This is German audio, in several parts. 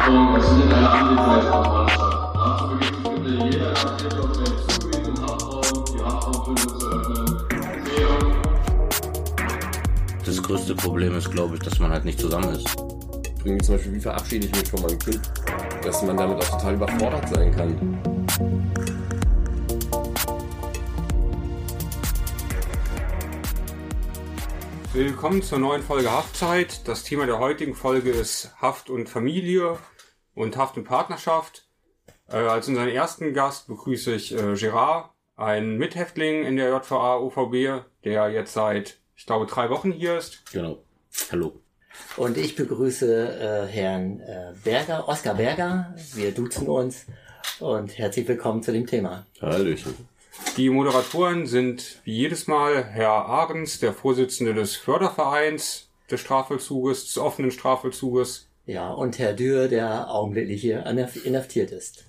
Achtung, es findet eine Anwesenheitskontrolle statt. Dazu beginnt sich bitte jeder Anwender auf den Zugewinn im Haftraum, die Haftraumtür zu öffnen. Das größte Problem ist, glaube ich, dass man halt nicht zusammen ist. Irgendwie zum Beispiel, wie verabschiede ich mich von meinem Kind? Dass man damit auch total überfordert sein kann. Willkommen zur neuen Folge Haftzeit. Das Thema der heutigen Folge ist Haft und Familie und Haft und Partnerschaft. Äh, als unseren ersten Gast begrüße ich äh, Gerard, einen Mithäftling in der JVA OVB, der jetzt seit, ich glaube, drei Wochen hier ist. Genau. Hallo. Und ich begrüße äh, Herrn äh, Berger, Oskar Berger. Wir duzen uns und herzlich willkommen zu dem Thema. Hallöchen. Die Moderatoren sind wie jedes Mal Herr Ahrens, der Vorsitzende des Fördervereins des Strafvollzuges, des offenen Strafvollzuges. Ja, und Herr Dürr, der augenblicklich hier inhaf- inhaftiert ist.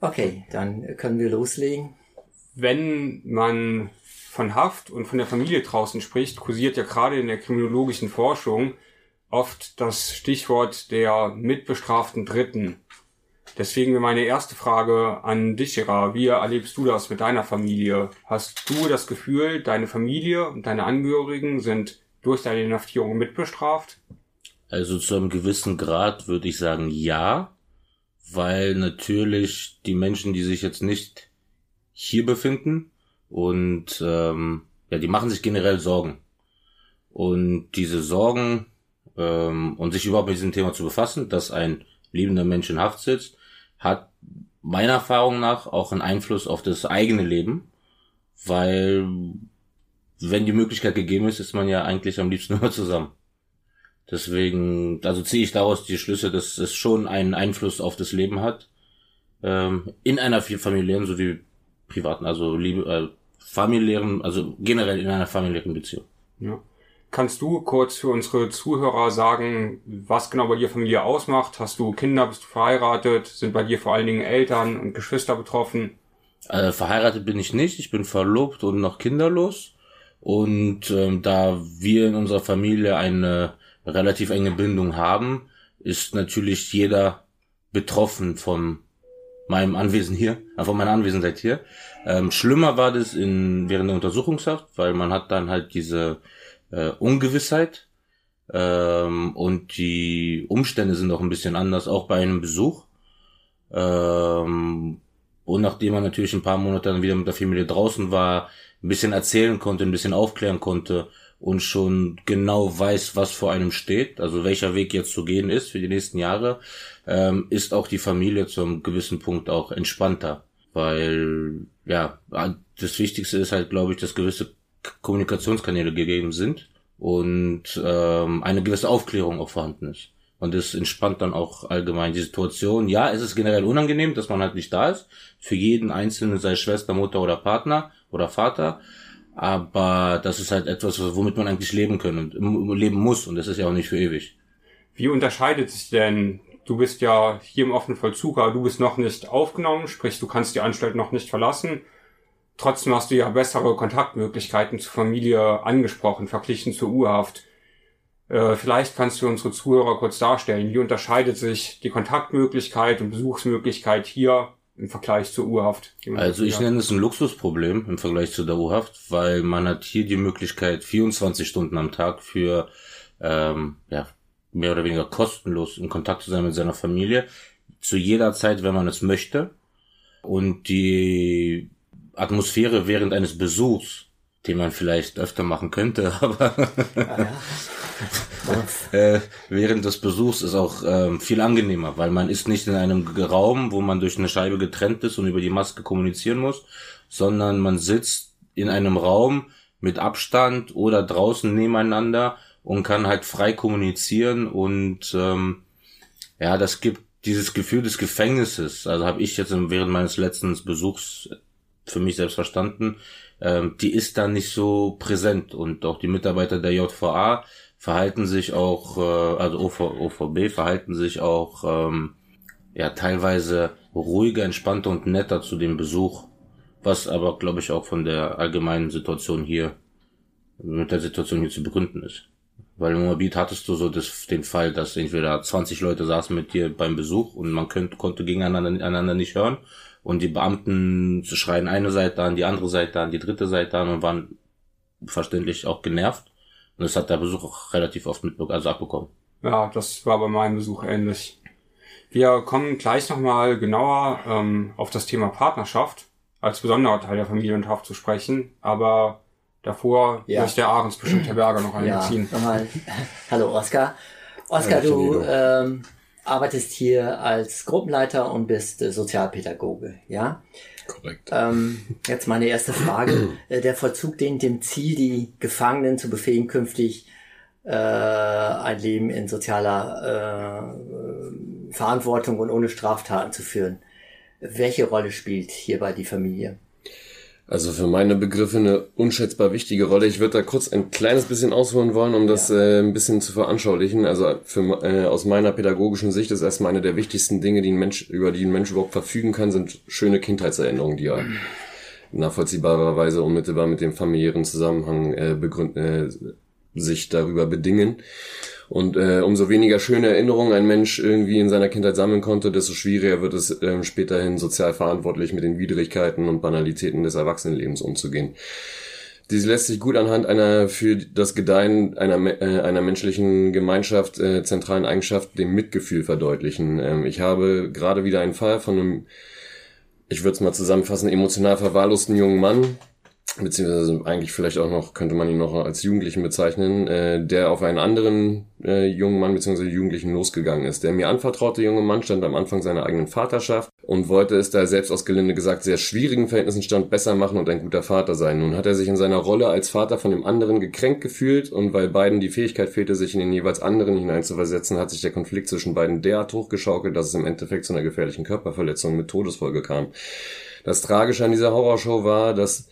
Okay, dann können wir loslegen. Wenn man von Haft und von der Familie draußen spricht, kursiert ja gerade in der kriminologischen Forschung oft das Stichwort der mitbestraften Dritten. Deswegen meine erste Frage an dich, Gerard. Wie erlebst du das mit deiner Familie? Hast du das Gefühl, deine Familie und deine Angehörigen sind durch deine Inhaftierung mitbestraft? Also zu einem gewissen Grad würde ich sagen ja, weil natürlich die Menschen, die sich jetzt nicht hier befinden und ähm, ja, die machen sich generell Sorgen. Und diese Sorgen ähm, und sich überhaupt mit diesem Thema zu befassen, dass ein lebender Mensch in Haft sitzt, hat meiner Erfahrung nach auch einen Einfluss auf das eigene Leben, weil wenn die Möglichkeit gegeben ist, ist man ja eigentlich am liebsten immer zusammen. Deswegen, also ziehe ich daraus die Schlüsse, dass es schon einen Einfluss auf das Leben hat. Ähm, in einer familiären sowie privaten, also äh, familiären, also generell in einer familiären Beziehung. Ja. Kannst du kurz für unsere Zuhörer sagen, was genau bei dir Familie ausmacht? Hast du Kinder, bist du verheiratet? Sind bei dir vor allen Dingen Eltern und Geschwister betroffen? Äh, verheiratet bin ich nicht, ich bin verlobt und noch kinderlos. Und ähm, da wir in unserer Familie eine relativ enge Bindung haben, ist natürlich jeder betroffen von meinem Anwesen hier, äh, von meiner Anwesenheit hier. Ähm, schlimmer war das in während der Untersuchungshaft, weil man hat dann halt diese äh, Ungewissheit ähm, und die Umstände sind auch ein bisschen anders, auch bei einem Besuch. Ähm, und nachdem man natürlich ein paar Monate dann wieder mit der Familie draußen war, ein bisschen erzählen konnte, ein bisschen aufklären konnte und schon genau weiß, was vor einem steht, also welcher Weg jetzt zu gehen ist für die nächsten Jahre, ähm, ist auch die Familie zu einem gewissen Punkt auch entspannter. Weil, ja, das Wichtigste ist halt, glaube ich, dass gewisse Kommunikationskanäle gegeben sind und ähm, eine gewisse Aufklärung auch vorhanden ist. Und das entspannt dann auch allgemein die Situation. Ja, es ist generell unangenehm, dass man halt nicht da ist. Für jeden Einzelnen, sei es Schwester, Mutter oder Partner oder Vater. Aber das ist halt etwas, womit man eigentlich leben können und leben muss. Und das ist ja auch nicht für ewig. Wie unterscheidet sich denn, du bist ja hier im offenen Vollzug, aber du bist noch nicht aufgenommen, sprich du kannst die Anstalt noch nicht verlassen. Trotzdem hast du ja bessere Kontaktmöglichkeiten zur Familie angesprochen, verglichen zur U-Haft. Äh, vielleicht kannst du unsere Zuhörer kurz darstellen, wie unterscheidet sich die Kontaktmöglichkeit und Besuchsmöglichkeit hier im Vergleich zur U-Haft? Also ich nenne es ein Luxusproblem im Vergleich zu der U-Haft, weil man hat hier die Möglichkeit, 24 Stunden am Tag für ähm, ja, mehr oder weniger kostenlos in Kontakt zu sein mit seiner Familie. Zu jeder Zeit, wenn man es möchte. Und die Atmosphäre während eines Besuchs, den man vielleicht öfter machen könnte, aber Ah, äh, während des Besuchs ist auch ähm, viel angenehmer, weil man ist nicht in einem Raum, wo man durch eine Scheibe getrennt ist und über die Maske kommunizieren muss, sondern man sitzt in einem Raum mit Abstand oder draußen nebeneinander und kann halt frei kommunizieren und ähm, ja, das gibt dieses Gefühl des Gefängnisses. Also habe ich jetzt während meines letzten Besuchs für mich selbst verstanden. Ähm, die ist da nicht so präsent und auch die Mitarbeiter der JVA verhalten sich auch, äh, also OV, OVB verhalten sich auch ähm, ja teilweise ruhiger, entspannter und netter zu dem Besuch, was aber glaube ich auch von der allgemeinen Situation hier mit der Situation hier zu begründen ist. Weil im Moabit hattest du so das, den Fall, dass entweder 20 Leute saßen mit dir beim Besuch und man könnt, konnte gegeneinander einander nicht hören. Und die Beamten schreien eine Seite an, die andere Seite an, die dritte Seite an und waren verständlich auch genervt. Und das hat der Besuch auch relativ oft mit, also abbekommen. Ja, das war bei meinem Besuch ähnlich. Wir kommen gleich nochmal genauer ähm, auf das Thema Partnerschaft als besonderer Teil der Familienhaft zu sprechen, aber davor Ja. möchte der Ahrens bestimmt Herr Berger noch Ja, einbeziehen. nochmal. Hallo Oskar. Oskar, Ja, du ähm, arbeitest hier als Gruppenleiter und bist äh, Sozialpädagoge, ja? Korrekt. Ähm, jetzt meine erste Frage. Äh, Der Vollzug dient dem Ziel, die Gefangenen zu befähigen, künftig äh, ein Leben in sozialer äh, Verantwortung und ohne Straftaten zu führen. Welche Rolle spielt hierbei die Familie? Also für meine Begriffe eine unschätzbar wichtige Rolle. Ich würde da kurz ein kleines bisschen ausholen wollen, um das äh, ein bisschen zu veranschaulichen. Also für, äh, aus meiner pädagogischen Sicht ist erstmal eine der wichtigsten Dinge, die ein Mensch, über die ein Mensch überhaupt verfügen kann, sind schöne Kindheitserinnerungen, die er nachvollziehbarerweise unmittelbar mit dem familiären Zusammenhang äh, begründ, äh, sich darüber bedingen. Und äh, umso weniger schöne Erinnerungen ein Mensch irgendwie in seiner Kindheit sammeln konnte, desto schwieriger wird es ähm, späterhin sozial verantwortlich mit den Widrigkeiten und Banalitäten des Erwachsenenlebens umzugehen. Dies lässt sich gut anhand einer für das Gedeihen einer, äh, einer menschlichen Gemeinschaft äh, zentralen Eigenschaft, dem Mitgefühl verdeutlichen. Ähm, ich habe gerade wieder einen Fall von einem, ich würde es mal zusammenfassen, emotional verwahrlosten jungen Mann, beziehungsweise eigentlich vielleicht auch noch, könnte man ihn noch als Jugendlichen bezeichnen, äh, der auf einen anderen äh, jungen Mann beziehungsweise Jugendlichen losgegangen ist. Der mir anvertraute junge Mann stand am Anfang seiner eigenen Vaterschaft und wollte es da selbst aus gelinde gesagt sehr schwierigen Verhältnissen stand besser machen und ein guter Vater sein. Nun hat er sich in seiner Rolle als Vater von dem anderen gekränkt gefühlt und weil beiden die Fähigkeit fehlte, sich in den jeweils anderen hineinzuversetzen, hat sich der Konflikt zwischen beiden derart hochgeschaukelt, dass es im Endeffekt zu einer gefährlichen Körperverletzung mit Todesfolge kam. Das Tragische an dieser Horrorshow war, dass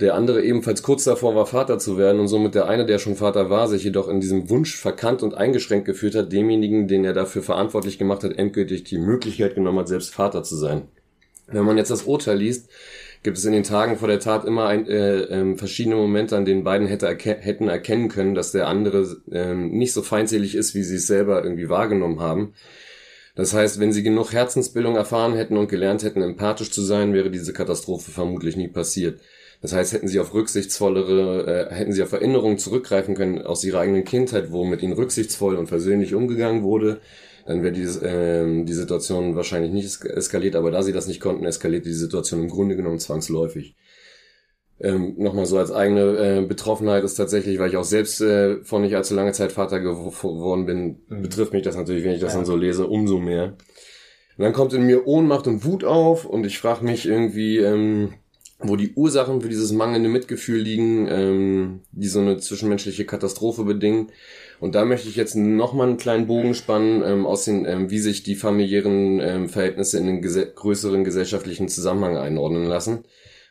der andere ebenfalls kurz davor war, Vater zu werden und somit der eine, der schon Vater war, sich jedoch in diesem Wunsch verkannt und eingeschränkt gefühlt hat, demjenigen, den er dafür verantwortlich gemacht hat, endgültig die Möglichkeit genommen hat, selbst Vater zu sein. Wenn man jetzt das Urteil liest, gibt es in den Tagen vor der Tat immer ein, äh, ähm, verschiedene Momente, an denen beiden hätte erke hätten erkennen können, dass der andere ähm, nicht so feindselig ist, wie sie es selber irgendwie wahrgenommen haben. Das heißt, wenn sie genug Herzensbildung erfahren hätten und gelernt hätten, empathisch zu sein, wäre diese Katastrophe vermutlich nie passiert. Das heißt, hätten sie auf rücksichtsvollere, äh, hätten sie auf Erinnerungen zurückgreifen können aus ihrer eigenen Kindheit, wo mit ihnen rücksichtsvoll und versöhnlich umgegangen wurde, dann wäre dieses, ähm, die Situation wahrscheinlich nicht es- eskaliert, aber da sie das nicht konnten, eskaliert die Situation im Grunde genommen zwangsläufig. Ähm, Nochmal so als eigene äh, Betroffenheit ist tatsächlich, weil ich auch selbst äh, vor nicht allzu langer Zeit Vater gew- geworden bin, betrifft mich das natürlich, wenn ich das Ja. dann so lese, umso mehr. Und dann kommt in mir Ohnmacht und Wut auf und ich frage mich irgendwie, ähm, wo die Ursachen für dieses mangelnde Mitgefühl liegen, ähm, die so eine zwischenmenschliche Katastrophe bedingen. Und da möchte ich jetzt nochmal einen kleinen Bogen spannen, ähm, aus den, ähm, wie sich die familiären ähm, Verhältnisse in den gese größeren gesellschaftlichen Zusammenhang einordnen lassen.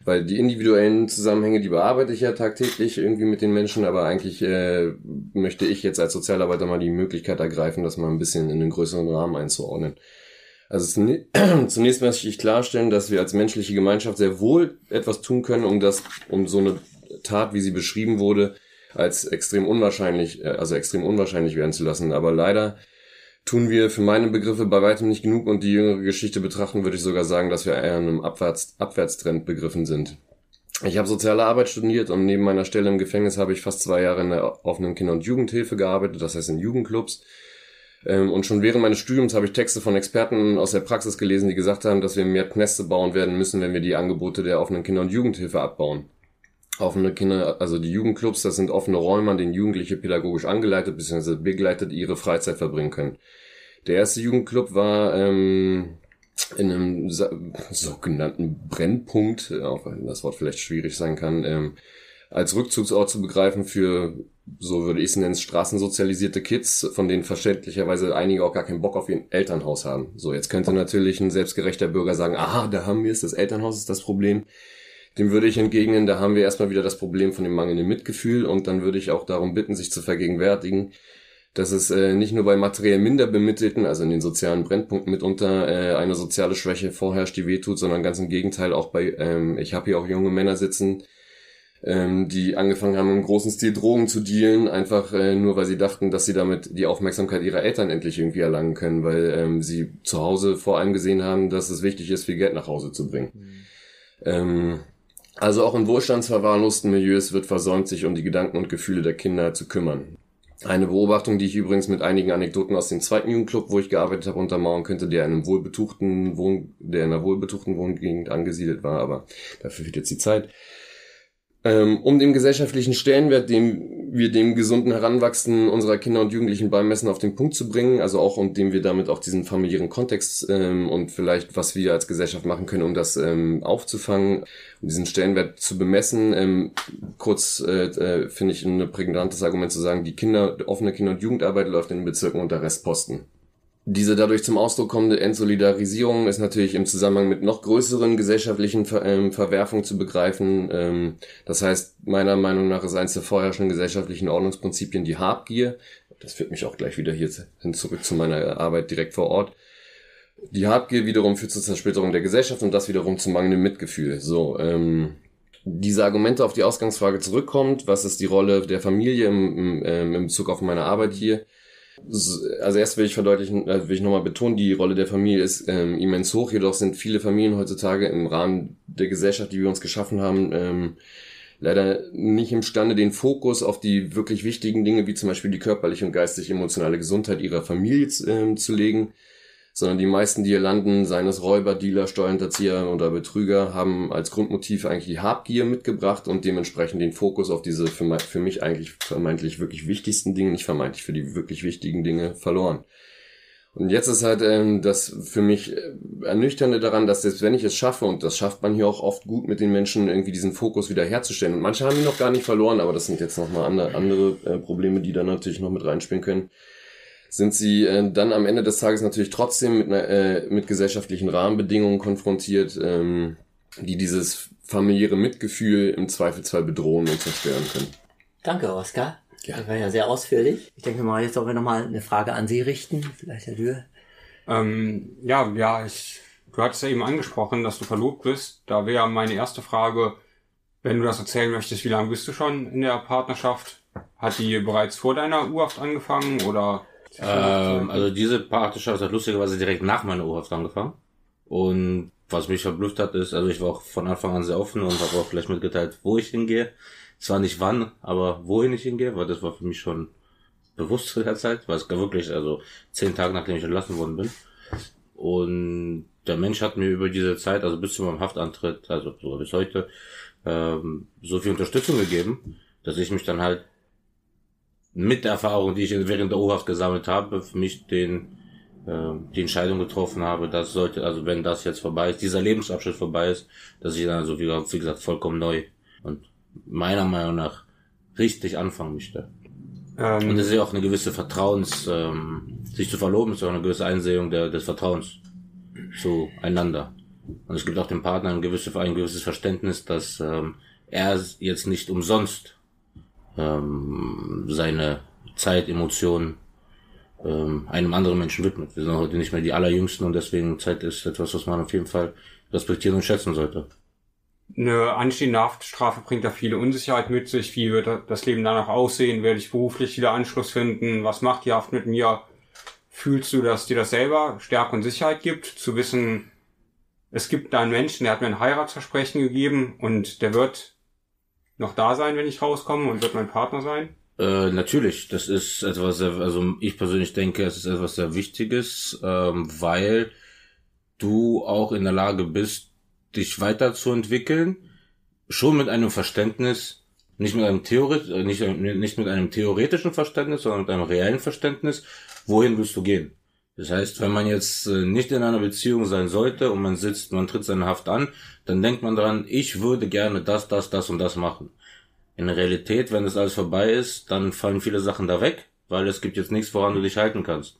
Weil die individuellen Zusammenhänge, die bearbeite ich ja tagtäglich irgendwie mit den Menschen, aber eigentlich äh, möchte ich jetzt als Sozialarbeiter mal die Möglichkeit ergreifen, das mal ein bisschen in den größeren Rahmen einzuordnen. Also zunächst möchte ich klarstellen, dass wir als menschliche Gemeinschaft sehr wohl etwas tun können, um das, um so eine Tat, wie sie beschrieben wurde, als extrem unwahrscheinlich, äh, also extrem unwahrscheinlich werden zu lassen. Aber leider tun wir für meine Begriffe bei weitem nicht genug und die jüngere Geschichte betrachten, würde ich sogar sagen, dass wir eher in einem Abwärts, Abwärtstrend begriffen sind. Ich habe soziale Arbeit studiert und neben meiner Stelle im Gefängnis habe ich fast zwei Jahre in der offenen Kinder- und Jugendhilfe gearbeitet, das heißt in Jugendclubs. Ähm, Und schon während meines Studiums habe ich Texte von Experten aus der Praxis gelesen, die gesagt haben, dass wir mehr Knäste bauen werden müssen, wenn wir die Angebote der offenen Kinder- und Jugendhilfe abbauen. Offene Kinder, also die Jugendclubs, das sind offene Räume, an denen Jugendliche pädagogisch angeleitet bzw. begleitet ihre Freizeit verbringen können. Der erste Jugendclub war ähm, in einem sogenannten Brennpunkt, äh, auch wenn das Wort vielleicht schwierig sein kann, ähm, als Rückzugsort zu begreifen für, so würde ich es nennen, straßensozialisierte Kids, von denen verständlicherweise einige auch gar keinen Bock auf ihr Elternhaus haben. So, jetzt könnte natürlich ein selbstgerechter Bürger sagen, aha, da haben wir es, das Elternhaus ist das Problem. Dem würde ich entgegnen, da haben wir erstmal wieder das Problem von dem mangelnden Mitgefühl und dann würde ich auch darum bitten, sich zu vergegenwärtigen, dass es äh, nicht nur bei materiell minder bemittelten, also in den sozialen Brennpunkten mitunter äh, eine soziale Schwäche vorherrscht, die wehtut, sondern ganz im Gegenteil auch bei, ähm, ich habe hier auch junge Männer sitzen, ähm, die angefangen haben, im großen Stil Drogen zu dealen, einfach äh, nur weil sie dachten, dass sie damit die Aufmerksamkeit ihrer Eltern endlich irgendwie erlangen können, weil ähm, sie zu Hause vor allem gesehen haben, dass es wichtig ist, viel Geld nach Hause zu bringen. Mhm. Ähm, also auch in wohlstandsverwahrlosten Milieus wird versäumt, sich um die Gedanken und Gefühle der Kinder zu kümmern. Eine Beobachtung, die ich übrigens mit einigen Anekdoten aus dem zweiten Jugendclub, wo ich gearbeitet habe, untermauern könnte, der in einem wohlbetuchten Wohn der in einer wohlbetuchten Wohngegend angesiedelt war, aber dafür fehlt jetzt die Zeit. Ähm, um den gesellschaftlichen Stellenwert, den wir dem gesunden Heranwachsen unserer Kinder und Jugendlichen beimessen, auf den Punkt zu bringen, also auch um dem wir damit auch diesen familiären Kontext ähm, und vielleicht, was wir als Gesellschaft machen können, um das ähm, aufzufangen, um diesen Stellenwert zu bemessen. Ähm, kurz äh, äh, finde ich ein prägnantes Argument zu sagen, die Kinder, offene Kinder- und Jugendarbeit läuft in den Bezirken unter Restposten. Diese dadurch zum Ausdruck kommende Entsolidarisierung ist natürlich im Zusammenhang mit noch größeren gesellschaftlichen Ver ähm, Verwerfungen zu begreifen. Ähm, das heißt, meiner Meinung nach ist eines der vorherrschenden gesellschaftlichen Ordnungsprinzipien die Habgier. Das führt mich auch gleich wieder hier hin zurück zu meiner Arbeit direkt vor Ort. Die Habgier wiederum führt zur Zersplitterung der Gesellschaft und das wiederum zu mangelndem Mitgefühl. So, ähm, diese Argumente auf die Ausgangsfrage zurückkommt, was ist die Rolle der Familie im, im, ähm, im Bezug auf meine Arbeit hier? Also erst will ich verdeutlichen, äh, will ich nochmal betonen, die Rolle der Familie ist ähm, immens hoch, jedoch sind viele Familien heutzutage im Rahmen der Gesellschaft, die wir uns geschaffen haben, ähm, leider nicht imstande, den Fokus auf die wirklich wichtigen Dinge, wie zum Beispiel die körperliche und geistig emotionale Gesundheit ihrer Familie äh, zu legen sondern die meisten, die hier landen, seien es Räuber, Dealer, Steuerhinterzieher oder Betrüger, haben als Grundmotiv eigentlich die Habgier mitgebracht und dementsprechend den Fokus auf diese für, für mich eigentlich vermeintlich wirklich wichtigsten Dinge, nicht vermeintlich für die wirklich wichtigen Dinge verloren. Und jetzt ist halt ähm, das für mich äh, Ernüchternde daran, dass selbst wenn ich es schaffe, und das schafft man hier auch oft gut mit den Menschen, irgendwie diesen Fokus wieder herzustellen. Und manche haben ihn noch gar nicht verloren, aber das sind jetzt nochmal andere, andere äh, Probleme, die da natürlich noch mit reinspielen können sind sie äh, dann am Ende des Tages natürlich trotzdem mit, einer, äh, mit gesellschaftlichen Rahmenbedingungen konfrontiert, ähm, die dieses familiäre Mitgefühl im Zweifelsfall bedrohen und zerstören können. Danke, Oskar. Ja. Das war ja sehr ausführlich. Ich denke mal, jetzt sollen wir nochmal eine Frage an Sie richten. Vielleicht Herr Dürr. Ähm, ja, ja, ich, du hattest ja eben angesprochen, dass du verlobt bist. Da wäre meine erste Frage, wenn du das erzählen möchtest, wie lange bist du schon in der Partnerschaft? Hat die bereits vor deiner Urhaft angefangen oder ähm, also diese Partnerschaft hat lustigerweise direkt nach meiner Urhaft angefangen. Und was mich verblüfft hat, ist, also ich war auch von Anfang an sehr offen und habe auch gleich mitgeteilt, wo ich hingehe. Zwar nicht wann, aber wohin ich hingehe, weil das war für mich schon bewusst zu der Zeit, weil es wirklich, also zehn Tage nachdem ich entlassen worden bin. Und der Mensch hat mir über diese Zeit, also bis zu meinem Haftantritt, also sogar bis heute, ähm, so viel Unterstützung gegeben, dass ich mich dann halt mit der Erfahrung, die ich während der U-Haft gesammelt habe, für mich den äh, die Entscheidung getroffen habe, dass sollte, also wenn das jetzt vorbei ist, dieser Lebensabschnitt vorbei ist, dass ich dann also wie, wie gesagt vollkommen neu und meiner Meinung nach richtig anfangen möchte. Ähm, und es ist ja auch eine gewisse Vertrauens, ähm, sich zu verloben, ist auch eine gewisse Einsehung der, des Vertrauens zueinander. Und es gibt auch dem Partner ein, gewisse, ein gewisses Verständnis, dass ähm, er jetzt nicht umsonst ähm, seine Zeit, Emotionen ähm, einem anderen Menschen widmet. Wir sind heute nicht mehr die allerjüngsten und deswegen Zeit ist etwas, was man auf jeden Fall respektieren und schätzen sollte. Eine anstehende Haftstrafe bringt da viele Unsicherheit mit sich. Wie wird das Leben danach aussehen? Werde ich beruflich wieder Anschluss finden? Was macht die Haft mit mir? Fühlst du, dass dir das selber Stärke und Sicherheit gibt, zu wissen, es gibt da einen Menschen, der hat mir ein Heiratsversprechen gegeben und der wird noch da sein, wenn ich rauskomme und wird mein Partner sein? Äh, natürlich, das ist etwas sehr, also ich persönlich denke, es ist etwas sehr Wichtiges, ähm, weil du auch in der Lage bist, dich weiterzuentwickeln, schon mit einem Verständnis, nicht mit einem Theoret, äh, nicht, nicht mit einem theoretischen Verständnis, sondern mit einem reellen Verständnis, wohin willst du gehen? Das heißt, wenn man jetzt äh, nicht in einer Beziehung sein sollte und man sitzt, man tritt seine Haft an, dann denkt man daran, ich würde gerne das, das, das und das machen. In der Realität, wenn das alles vorbei ist, dann fallen viele Sachen da weg, weil es gibt jetzt nichts, woran du dich halten kannst.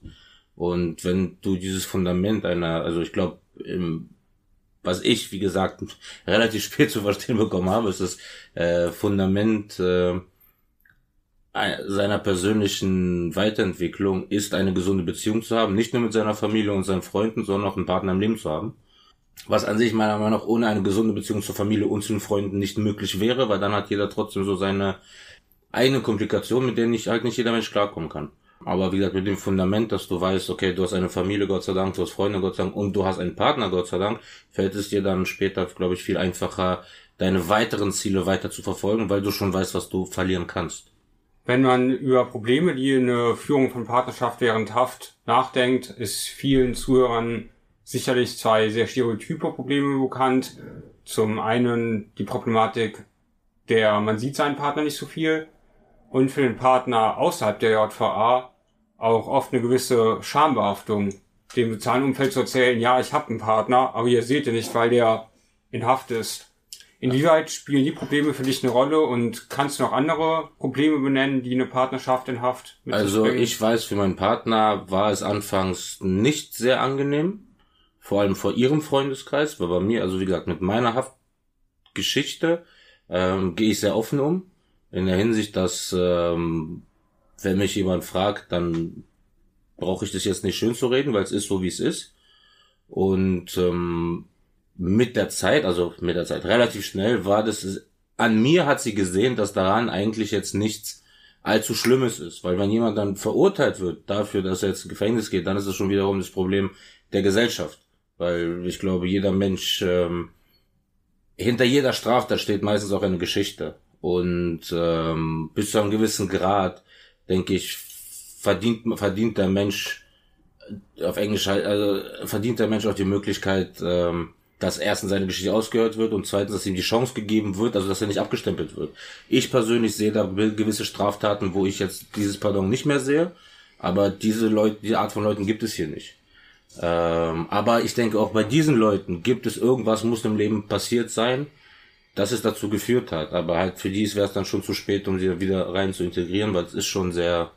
Und wenn du dieses Fundament einer, also ich glaube, was ich, wie gesagt, relativ spät zu verstehen bekommen habe, ist das äh, Fundament äh, seiner persönlichen Weiterentwicklung ist, eine gesunde Beziehung zu haben, nicht nur mit seiner Familie und seinen Freunden, sondern auch einen Partner im Leben zu haben. Was an sich meiner Meinung nach ohne eine gesunde Beziehung zur Familie und zu den Freunden nicht möglich wäre, weil dann hat jeder trotzdem so seine eigene Komplikation, mit denen nicht halt nicht jeder Mensch klarkommen kann. Aber wie gesagt, mit dem Fundament, dass du weißt, okay, du hast eine Familie, Gott sei Dank, du hast Freunde, Gott sei Dank, und du hast einen Partner, Gott sei Dank, fällt es dir dann später, glaube ich, viel einfacher, deine weiteren Ziele weiter zu verfolgen, weil du schon weißt, was du verlieren kannst. Wenn man über Probleme, die eine Führung von Partnerschaft während Haft nachdenkt, ist vielen Zuhörern sicherlich zwei sehr stereotype Probleme bekannt. Zum einen die Problematik, der man sieht seinen Partner nicht so viel und für den Partner außerhalb der JVA auch oft eine gewisse Schambehaftung, dem sozialen Umfeld zu erzählen, ja, ich habe einen Partner, aber ihr seht ihn nicht, weil der in Haft ist. Inwieweit spielen die Probleme für dich eine Rolle und kannst du noch andere Probleme benennen, die eine Partnerschaft in Haft mit Also ich weiß, für meinen Partner war es anfangs nicht sehr angenehm, vor allem vor ihrem Freundeskreis, weil bei mir, also wie gesagt, mit meiner Haftgeschichte ähm, gehe ich sehr offen um, in der Hinsicht, dass ähm, wenn mich jemand fragt, dann brauche ich das jetzt nicht schön zu reden, weil es ist so, wie es ist. Und ähm, mit der Zeit, also mit der Zeit relativ schnell, war das, an mir hat sie gesehen, dass daran eigentlich jetzt nichts allzu Schlimmes ist. Weil wenn jemand dann verurteilt wird dafür, dass er jetzt ins Gefängnis geht, dann ist es schon wiederum das Problem der Gesellschaft. Weil ich glaube, jeder Mensch, ähm, hinter jeder Straftat steht meistens auch eine Geschichte. Und ähm, bis zu einem gewissen Grad, denke ich, verdient, verdient der Mensch auf Englisch halt, also verdient der Mensch auch die Möglichkeit, ähm, dass erstens seine Geschichte ausgehört wird und zweitens, dass ihm die Chance gegeben wird, also dass er nicht abgestempelt wird. Ich persönlich sehe da gewisse Straftaten, wo ich jetzt dieses Pardon nicht mehr sehe, aber diese Leute, die Art von Leuten gibt es hier nicht. Ähm, aber ich denke auch bei diesen Leuten gibt es irgendwas, muss im Leben passiert sein, dass es dazu geführt hat. Aber halt für die wäre es dann schon zu spät, um sie wieder rein zu integrieren, weil es ist schon sehr,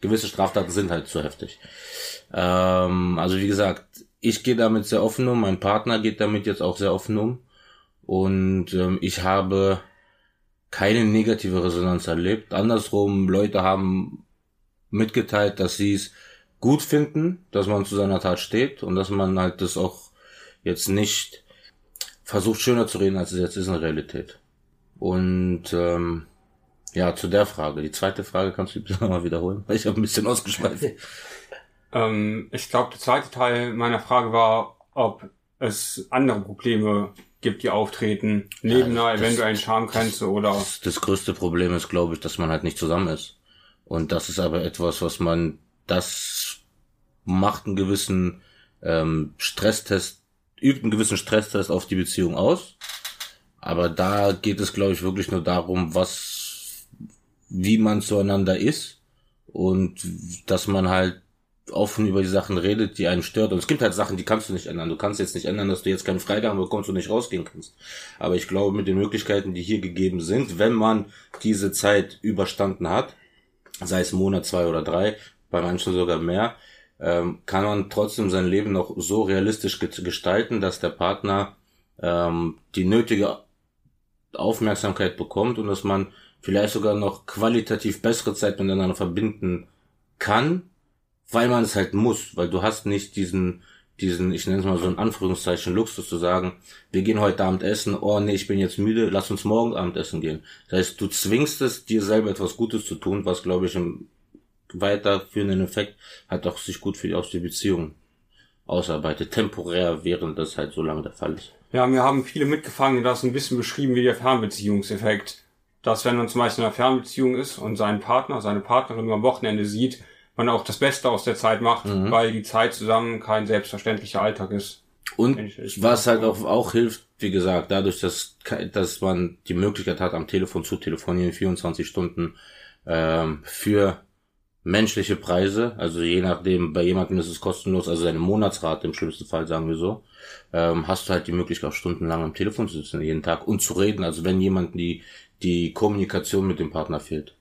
gewisse Straftaten sind halt zu heftig. Ähm, also wie gesagt, ich gehe damit sehr offen um, mein Partner geht damit jetzt auch sehr offen um. Und ähm, ich habe keine negative Resonanz erlebt. Andersrum, Leute haben mitgeteilt, dass sie es gut finden, dass man zu seiner Tat steht und dass man halt das auch jetzt nicht versucht schöner zu reden, als es jetzt ist in Realität. Und ähm, ja, zu der Frage. Die zweite Frage kannst du bitte nochmal wiederholen, weil ich habe ein bisschen ausgeschweift. Ähm, ich glaube, der zweite Teil meiner Frage war, ob es andere Probleme gibt, die auftreten, neben ja, einer eventuellen Schamgrenze oder. Das, das größte Problem ist, glaube ich, dass man halt nicht zusammen ist. Und das ist aber etwas, was man, das macht einen gewissen ähm, Stresstest, übt einen gewissen Stresstest auf die Beziehung aus. Aber da geht es, glaube ich, wirklich nur darum, was, wie man zueinander ist und dass man halt offen über die Sachen redet, die einen stört. Und es gibt halt Sachen, die kannst du nicht ändern. Du kannst jetzt nicht ändern, dass du jetzt keine Freigaben bekommst und nicht rausgehen kannst. Aber ich glaube, mit den Möglichkeiten, die hier gegeben sind, wenn man diese Zeit überstanden hat, sei es Monat, zwei oder drei, bei manchen sogar mehr, ähm, kann man trotzdem sein Leben noch so realistisch gestalten, dass der Partner ähm, die nötige Aufmerksamkeit bekommt und dass man vielleicht sogar noch qualitativ bessere Zeit miteinander verbinden kann, weil man es halt muss, weil du hast nicht diesen, diesen, ich nenne es mal so in Anführungszeichen Luxus zu sagen, wir gehen heute Abend essen, oh nee, ich bin jetzt müde, lass uns morgen Abend essen gehen. Das heißt, du zwingst es, dir selber etwas Gutes zu tun, was glaube ich im weiterführenden Effekt hat auch sich gut für die, aus die Beziehung ausarbeitet, temporär, während das halt so lange der Fall ist. Ja, wir haben viele mitgefangen, das ein bisschen beschrieben wie der Fernbeziehungseffekt. Dass wenn man zum Beispiel in einer Fernbeziehung ist und seinen Partner, seine Partnerin nur am Wochenende sieht, man auch das Beste aus der Zeit macht, mhm. weil die Zeit zusammen kein selbstverständlicher Alltag ist. Und was halt auch, auch hilft, wie gesagt, dadurch, dass, dass man die Möglichkeit hat, am Telefon zu telefonieren, 24 Stunden ähm, für menschliche Preise, also je nachdem, bei jemandem ist es kostenlos, also seine Monatsrate im schlimmsten Fall, sagen wir so, ähm, hast du halt die Möglichkeit, auch stundenlang am Telefon zu sitzen, jeden Tag und zu reden, also wenn jemand die, die Kommunikation mit dem Partner fehlt.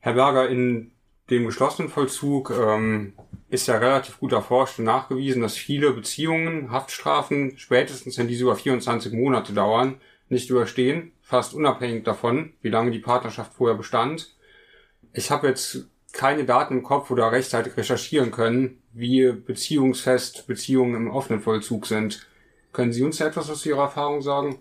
Herr Berger, in dem geschlossenen Vollzug ähm, ist ja relativ gut erforscht und nachgewiesen, dass viele Beziehungen, Haftstrafen, spätestens wenn die sogar 24 Monate dauern, nicht überstehen, fast unabhängig davon, wie lange die Partnerschaft vorher bestand. Ich habe jetzt keine Daten im Kopf oder rechtzeitig recherchieren können, wie beziehungsfest Beziehungen im offenen Vollzug sind. Können Sie uns etwas aus Ihrer Erfahrung sagen?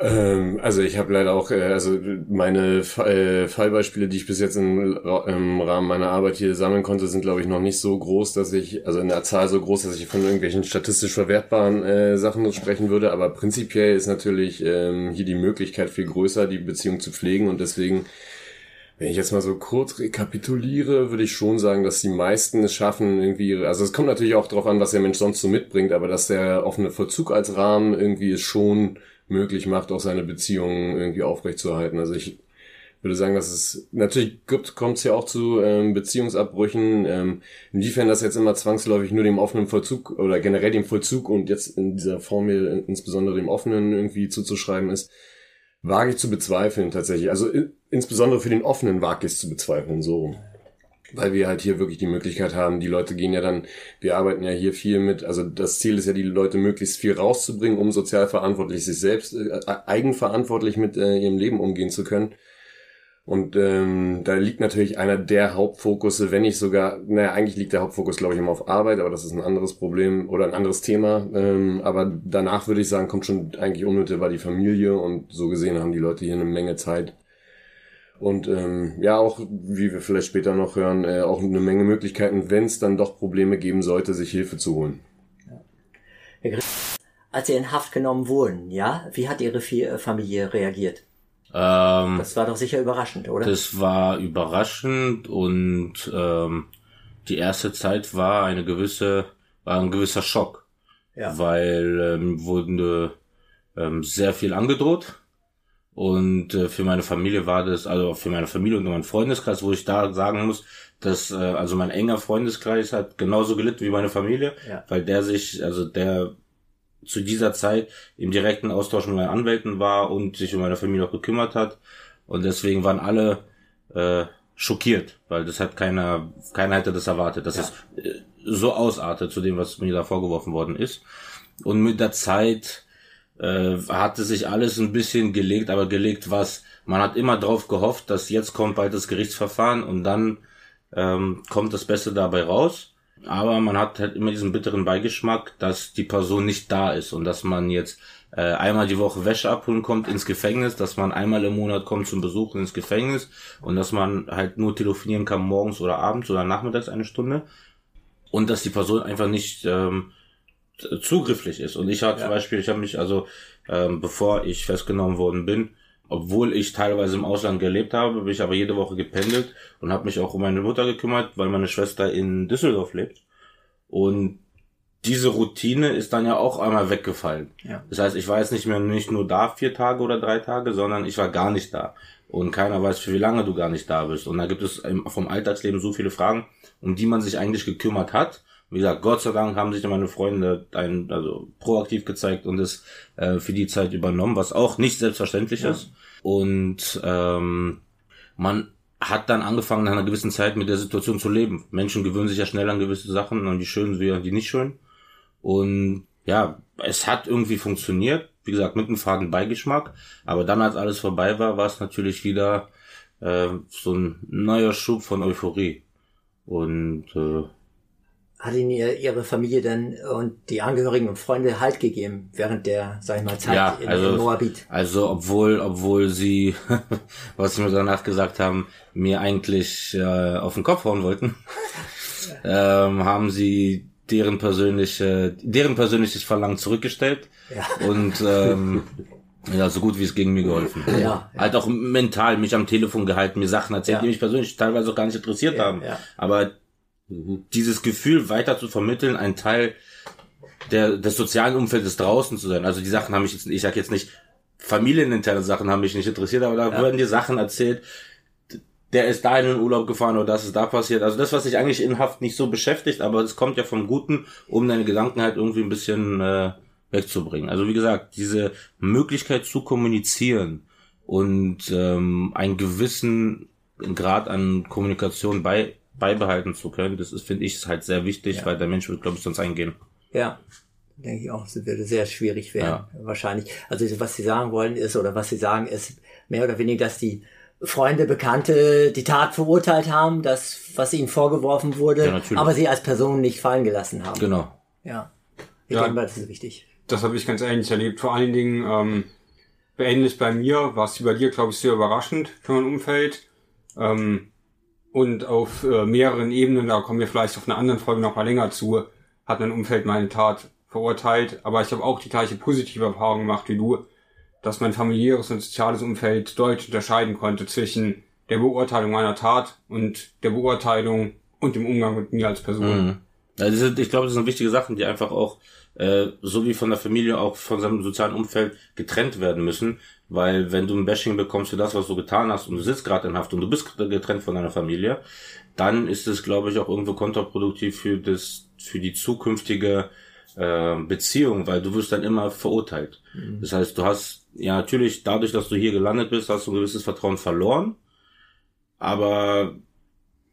Ähm, also ich habe leider auch, äh, also meine äh, Fallbeispiele, die ich bis jetzt im, Rahmen meiner Arbeit hier sammeln konnte, sind glaube ich noch nicht so groß, dass ich, also in der Zahl so groß, dass ich von irgendwelchen statistisch verwertbaren äh, Sachen sprechen würde. Aber prinzipiell ist natürlich ähm, hier die Möglichkeit viel größer, die Beziehung zu pflegen und deswegen wenn ich jetzt mal so kurz rekapituliere, würde ich schon sagen, dass die meisten es schaffen, irgendwie, also es kommt natürlich auch darauf an, was der Mensch sonst so mitbringt, aber dass der offene Vollzug als Rahmen irgendwie es schon möglich macht, auch seine Beziehungen irgendwie aufrechtzuerhalten. Also ich würde sagen, dass es natürlich gibt, kommt es ja auch zu ähm, Beziehungsabbrüchen. Ähm, inwiefern das jetzt immer zwangsläufig nur dem offenen Vollzug oder generell dem Vollzug und jetzt in dieser Formel insbesondere dem offenen irgendwie zuzuschreiben ist, wage ich zu bezweifeln tatsächlich. Also insbesondere für den offenen wage ich es zu bezweifeln, so. Weil wir halt hier wirklich die Möglichkeit haben, die Leute gehen ja dann, wir arbeiten ja hier viel mit, also das Ziel ist ja, die Leute möglichst viel rauszubringen, um sozial verantwortlich sich selbst, äh, eigenverantwortlich mit äh, ihrem Leben umgehen zu können. Und ähm, da liegt natürlich einer der Hauptfokusse, wenn nicht sogar, naja, eigentlich liegt der Hauptfokus, glaube ich, immer auf Arbeit, aber das ist ein anderes Problem oder ein anderes Thema. Ähm, aber danach würde ich sagen, kommt schon eigentlich unmittelbar die Familie und so gesehen haben die Leute hier eine Menge Zeit. Und ähm, ja, auch, wie wir vielleicht später noch hören, äh, auch eine Menge Möglichkeiten, wenn es dann doch Probleme geben sollte, sich Hilfe zu holen. Ja. Als Sie in Haft genommen wurden, ja, wie hat Ihre Familie reagiert? Ähm, das war doch sicher überraschend, oder? Das war überraschend und ähm, die erste Zeit war eine gewisse, war ein gewisser Schock. Ja. Weil ähm, wurde ähm, sehr viel angedroht. Und äh, für meine Familie war das, also für meine Familie und meinen Freundeskreis, wo ich da sagen muss, dass äh, also mein enger Freundeskreis hat genauso gelitten wie meine Familie, ja. weil der sich, also der zu dieser Zeit im direkten Austausch mit meinen Anwälten war und sich um meine Familie auch gekümmert hat. Und deswegen waren alle äh, schockiert, weil das hat keiner, keiner hätte das erwartet, dass ja. es äh, so ausartet zu dem, was mir da vorgeworfen worden ist. Und mit der Zeit äh, hatte sich alles ein bisschen gelegt, aber gelegt was? Man hat immer drauf gehofft, dass jetzt kommt bald das Gerichtsverfahren und dann ähm, kommt das Beste dabei raus. Aber man hat halt immer diesen bitteren Beigeschmack, dass die Person nicht da ist und dass man jetzt äh, einmal die Woche Wäsche abholen kommt ins Gefängnis, dass man einmal im Monat kommt zum Besuch ins Gefängnis und dass man halt nur telefonieren kann morgens oder abends oder nachmittags eine Stunde und dass die Person einfach nicht ähm, zugrifflich ist. Und ich habe ja. zum Beispiel, ich habe mich also, ähm, bevor ich festgenommen worden bin, obwohl ich teilweise im Ausland gelebt habe, bin ich aber jede Woche gependelt und habe mich auch um meine Mutter gekümmert, weil meine Schwester in Düsseldorf lebt. Und diese Routine ist dann ja auch einmal weggefallen. Ja. Das heißt, ich war jetzt nicht mehr nicht nur da vier Tage oder drei Tage, sondern ich war gar nicht da. Und keiner weiß, für wie lange du gar nicht da bist. Und da gibt es vom Alltagsleben so viele Fragen, um die man sich eigentlich gekümmert hat. Wie gesagt, Gott sei Dank haben sich meine Freunde ein, also proaktiv gezeigt und es äh, für die Zeit übernommen, was auch nicht selbstverständlich ja. ist. Und ähm, man hat dann angefangen, nach einer gewissen Zeit mit der Situation zu leben. Menschen gewöhnen sich ja schnell an gewisse Sachen, an die schönen wie an die nicht schönen. Und ja, es hat irgendwie funktioniert. Wie gesagt, mit einem faden Beigeschmack. Aber dann, als alles vorbei war, war es natürlich wieder äh, so ein neuer Schub von Euphorie. Und äh, hat Ihnen Ihre Familie denn und die Angehörigen und Freunde Halt gegeben während der, sag ich mal, Zeit ja, in, also, Moabit? Also obwohl, obwohl sie, was sie mir danach gesagt haben, mir eigentlich äh, auf den Kopf hauen wollten, ähm, haben sie deren persönliche, deren persönliches Verlangen zurückgestellt ja. und ähm, ja, so gut wie es gegen mir geholfen. Ja, ja. Halt auch mental mich am Telefon gehalten, mir Sachen erzählt, ja. die mich persönlich teilweise auch gar nicht interessiert ja, haben. Ja. Aber Mhm. Dieses Gefühl weiter zu vermitteln, ein Teil der, des sozialen Umfeldes draußen zu sein. Also die Sachen haben mich jetzt, ich sag jetzt nicht, familieninterne Sachen haben mich nicht interessiert, aber da ja. wurden dir Sachen erzählt, der ist da in den Urlaub gefahren oder das ist da passiert. Also das, was sich eigentlich in Haft nicht so beschäftigt, aber es kommt ja vom Guten, um deine Gedanken halt irgendwie ein bisschen äh, wegzubringen. Also wie gesagt, diese Möglichkeit zu kommunizieren und ähm, einen gewissen Grad an Kommunikation bei beibehalten zu können. Das ist, finde ich, halt sehr wichtig, ja. weil der Mensch wird, glaube ich, sonst eingehen. Ja, denke ich auch. Es würde sehr schwierig werden, ja. wahrscheinlich. Also was Sie sagen wollen ist, oder was Sie sagen, ist mehr oder weniger, dass die Freunde, Bekannte die Tat verurteilt haben, das, was ihnen vorgeworfen wurde, ja, aber sie als Person nicht fallen gelassen haben. Genau. Ja. Ich ja. denke mal, das ist wichtig. das habe ich ganz ähnlich erlebt. Vor allen Dingen ähm, ähnlich bei mir, war es bei dir, glaube ich, sehr überraschend für mein Umfeld. Ähm, und auf äh, mehreren Ebenen, da kommen wir vielleicht auf einer anderen Folge noch mal länger zu, hat mein Umfeld meine Tat verurteilt. Aber ich habe auch die gleiche positive Erfahrung gemacht wie du, dass mein familiäres und soziales Umfeld deutlich unterscheiden konnte zwischen der Beurteilung meiner Tat und der Beurteilung und dem Umgang mit mir als Person. Mhm. Also ich glaube, das sind wichtige Sachen, die einfach auch äh, so wie von der Familie auch von seinem sozialen Umfeld getrennt werden müssen, weil wenn du ein Bashing bekommst für das, was du getan hast und du sitzt gerade in Haft und du bist getrennt von deiner Familie, dann ist es, glaube ich, auch irgendwo kontraproduktiv für das, für die zukünftige äh, Beziehung, weil du wirst dann immer verurteilt. Mhm. Das heißt, du hast ja natürlich dadurch, dass du hier gelandet bist, hast du ein gewisses Vertrauen verloren, aber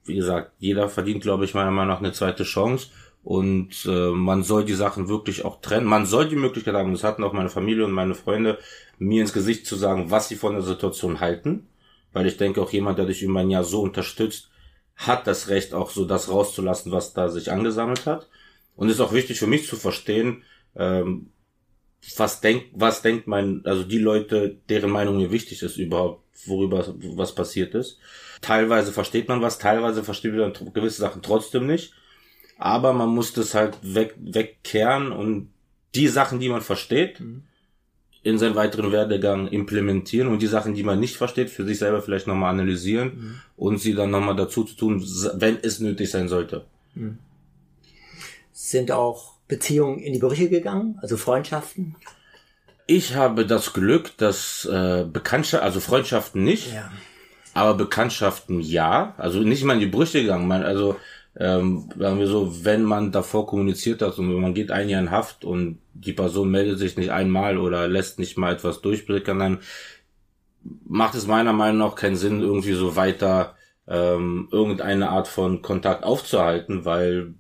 wie gesagt, jeder verdient, glaube ich, meiner Meinung nach eine zweite Chance und äh, man soll die Sachen wirklich auch trennen. Man soll die Möglichkeit haben, das hatten auch meine Familie und meine Freunde, mir ins Gesicht zu sagen, was sie von der Situation halten. Weil ich denke, auch jemand, der dich über ein Jahr so unterstützt, hat das Recht, auch so das rauszulassen, was da sich angesammelt hat. Und es ist auch wichtig für mich zu verstehen, ähm, was denkt, was denkt mein, also die Leute, deren Meinung mir wichtig ist überhaupt, worüber was passiert ist. Teilweise versteht man was, teilweise versteht man gewisse Sachen trotzdem nicht aber man muss das halt weg, wegkehren und die Sachen, die man versteht, mhm. in seinen weiteren Werdegang implementieren und die Sachen, die man nicht versteht, für sich selber vielleicht nochmal analysieren mhm. und sie dann nochmal dazu zu tun, wenn es nötig sein sollte. Mhm. Sind auch Beziehungen in die Brüche gegangen, also Freundschaften? Ich habe das Glück, dass äh, Bekanntschaften, also Freundschaften nicht, ja. aber Bekanntschaften ja. Also nicht mal in die Brüche gegangen. Man, also ähm, sagen wir so, wenn man davor kommuniziert hat und man geht ein Jahr in Haft und die Person meldet sich nicht einmal oder lässt nicht mal etwas durchblicken, dann macht es meiner Meinung nach keinen Sinn, irgendwie so weiter ähm, irgendeine Art von Kontakt aufzuhalten, weil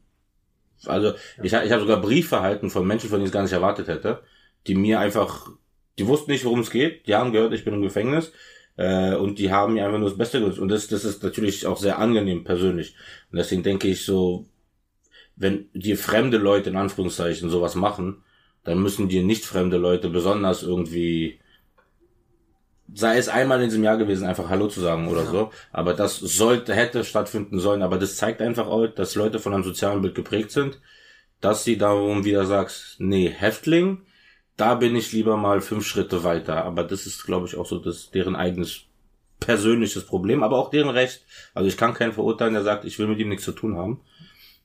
also ich, ich habe sogar Briefe erhalten von Menschen, von denen ich es gar nicht erwartet hätte, die mir einfach, die wussten nicht, worum es geht, die haben gehört, ich bin im Gefängnis äh, und die haben mir einfach nur das Beste gewünscht. Und das, das ist natürlich auch sehr angenehm persönlich. Und deswegen denke ich so, wenn dir fremde Leute in Anführungszeichen sowas machen, dann müssen dir nicht fremde Leute besonders irgendwie sei es einmal in diesem Jahr gewesen, einfach Hallo zu sagen oder ja. so. Aber das sollte, hätte stattfinden sollen. Aber das zeigt einfach auch, dass Leute von einem sozialen Bild geprägt sind, dass sie darum wieder sagst, nee, Häftling, da bin ich lieber mal fünf Schritte weiter. Aber das ist, glaube ich, auch so das deren eigenes persönliches Problem, aber auch deren Recht. Also ich kann keinen verurteilen, der sagt, ich will mit ihm nichts zu tun haben.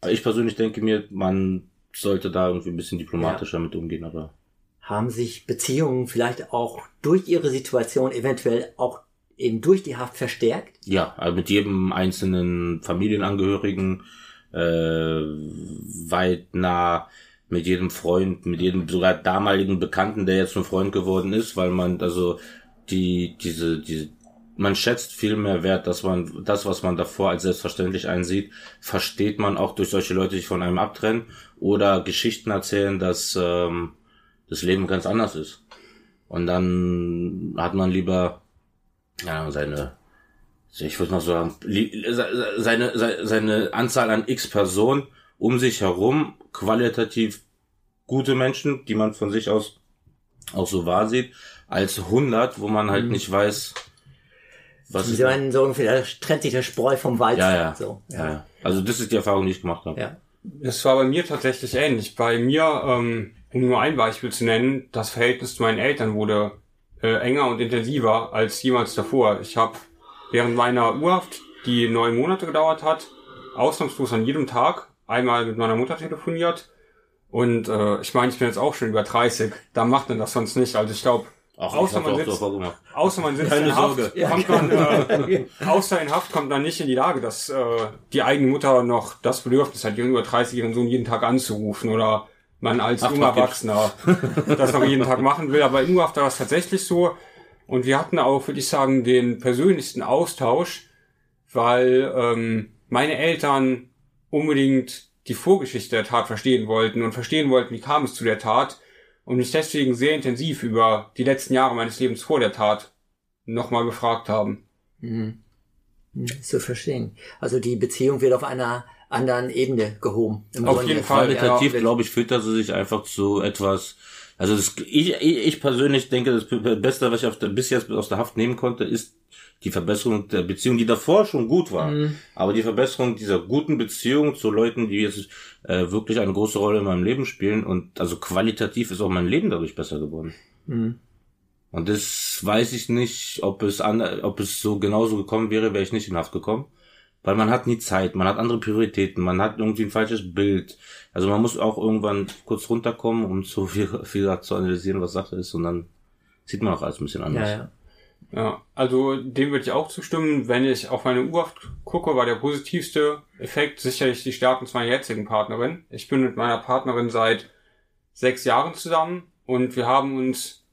Aber ich persönlich denke mir, man sollte da irgendwie ein bisschen diplomatischer ja. mit umgehen, aber. Haben sich Beziehungen vielleicht auch durch ihre Situation eventuell auch eben durch die Haft verstärkt? Ja, also mit jedem einzelnen Familienangehörigen äh, weit nah mit jedem Freund, mit jedem sogar damaligen Bekannten, der jetzt ein Freund geworden ist, weil man also die diese diese man schätzt viel mehr wert, dass man das, was man davor als selbstverständlich einsieht, versteht man auch durch solche Leute, die von einem abtrennen oder Geschichten erzählen, dass ähm, das Leben ganz anders ist. Und dann hat man lieber ja, seine, ich würde mal sagen, seine, seine, seine Anzahl an x Personen um sich herum qualitativ gute Menschen, die man von sich aus auch so wahr sieht, als 100, wo man halt mhm. nicht weiß, was die meinen so ungefähr, da trennt sich der Spreu vom Weizen. Ja, ja. So, ja. ja. Also das ist die Erfahrung, die ich gemacht habe. Ja. Das war bei mir tatsächlich ähnlich. Bei mir, ähm, um nur ein Beispiel zu nennen, das Verhältnis zu meinen Eltern wurde äh, enger und intensiver als jemals davor. Ich habe während meiner Urhaft, die neun Monate gedauert hat, ausnahmslos an jedem Tag einmal mit meiner Mutter telefoniert. Und äh, ich meine, ich bin jetzt auch schon über 30. Da macht man das sonst nicht. Also ich glaube, außer, man sitzt, außer man sitzt Keine in Haft, kommt man, äh, außer in Haft kommt man nicht in die Lage, dass äh, die eigene Mutter noch das Bedürfnis hat, ihren über 30-jährigen Sohn jeden Tag anzurufen oder man als junger Erwachsener das noch jeden Tag machen will. Aber in Urhaft war das tatsächlich so. Und wir hatten auch, würde ich sagen, den persönlichsten Austausch, weil ähm, meine Eltern unbedingt die Vorgeschichte der Tat verstehen wollten und verstehen wollten, wie kam es zu der Tat und mich deswegen sehr intensiv über die letzten Jahre meines Lebens vor der Tat nochmal gefragt haben. Mhm. mhm. Zu verstehen. Also die Beziehung wird auf einer anderen Ebene gehoben. Auf jeden Fall. Qualitativ, ja, glaube ich, füttert sie sich einfach zu etwas, Also das, ich, ich persönlich denke, das Beste, was ich auf der, bis jetzt aus der Haft nehmen konnte, ist die Verbesserung der Beziehung, die davor schon gut war. Mhm. Aber die Verbesserung dieser guten Beziehung zu Leuten, die jetzt äh, wirklich eine große Rolle in meinem Leben spielen. Und also qualitativ ist auch mein Leben dadurch besser geworden. Mhm. Und das weiß ich nicht, ob es an, ob es so genauso gekommen wäre, wäre ich nicht in Haft gekommen. Weil man hat nie Zeit, man hat andere Prioritäten, man hat irgendwie ein falsches Bild. Also man muss auch irgendwann kurz runterkommen, um so viel, viel zu analysieren, was Sache ist, und dann sieht man auch alles ein bisschen anders. Ja, ja. Ja, also dem würde ich auch zustimmen. Wenn ich auf meine Uhr gucke, war der positivste Effekt sicherlich die Stärken meiner jetzigen Partnerin. Ich bin mit meiner Partnerin seit sechs Jahren zusammen und wir haben uns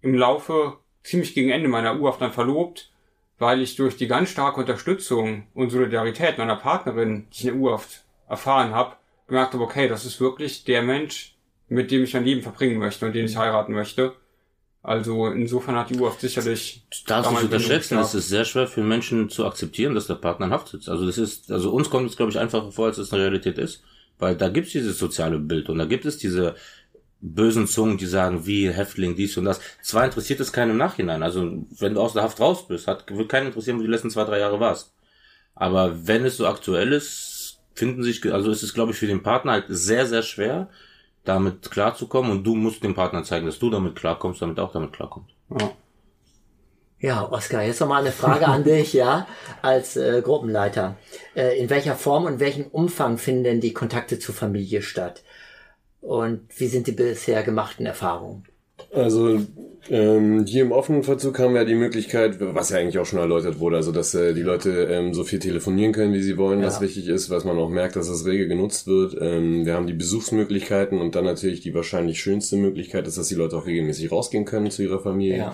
im Laufe ziemlich gegen Ende meiner Urhaft dann verlobt, weil ich durch die ganz starke Unterstützung und Solidarität meiner Partnerin, die ich in der Urhaft erfahren habe, gemerkt habe, okay, das ist wirklich der Mensch, mit dem ich mein Leben verbringen möchte und den ich heiraten möchte. Also insofern hat die U sicherlich. Darfst du unterschätzen, es ist sehr schwer für Menschen zu akzeptieren, dass der Partner in Haft sitzt. Also das ist, also uns kommt es, glaube ich, einfacher vor, als es eine Realität ist. Weil da gibt es dieses soziale Bild und da gibt es diese bösen Zungen, die sagen, wie Häftling, dies und das. Zwar interessiert es keinen im Nachhinein. Also wenn du aus der Haft raus bist, hat, wird keinen interessieren, wo du die letzten zwei, drei Jahre warst. Aber wenn es so aktuell ist, finden sich, also ist es, glaube ich, für den Partner halt sehr, sehr schwer, damit klarzukommen und du musst dem Partner zeigen, dass du damit klarkommst, damit auch damit klarkommt. Ja. Ja, Oskar, jetzt nochmal eine Frage an dich, ja, als äh, Gruppenleiter. Äh, in welcher Form und welchem Umfang finden denn die Kontakte zur Familie statt? Und wie sind die bisher gemachten Erfahrungen? Also ähm, hier im offenen Verzug haben wir ja die Möglichkeit, was ja eigentlich auch schon erläutert wurde, also dass äh, die Leute ähm, so viel telefonieren können, wie sie wollen, ja. was wichtig ist, was man auch merkt, dass das rege genutzt wird. Ähm, wir haben die Besuchsmöglichkeiten und dann natürlich die wahrscheinlich schönste Möglichkeit ist, dass die Leute auch regelmäßig rausgehen können zu ihrer Familie. Ja.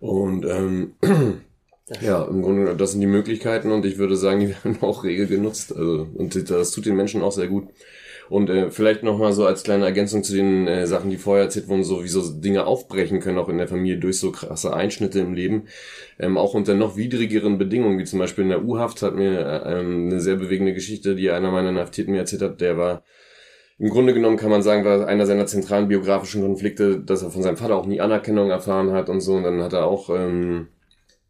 Und ähm, ja, im Grunde das sind die Möglichkeiten und ich würde sagen, die werden auch rege genutzt. Also und das tut den Menschen auch sehr gut. Und äh, vielleicht nochmal so als kleine Ergänzung zu den äh, Sachen, die vorher erzählt wurden, so wie so Dinge aufbrechen können, auch in der Familie durch so krasse Einschnitte im Leben. Ähm, auch unter noch widrigeren Bedingungen, wie zum Beispiel in der U-Haft hat mir äh, ähm, eine sehr bewegende Geschichte, die einer meiner Inhaftierten mir erzählt hat, der war im Grunde genommen kann man sagen, war einer seiner zentralen biografischen Konflikte, dass er von seinem Vater auch nie Anerkennung erfahren hat und so. Und dann hat er auch ähm,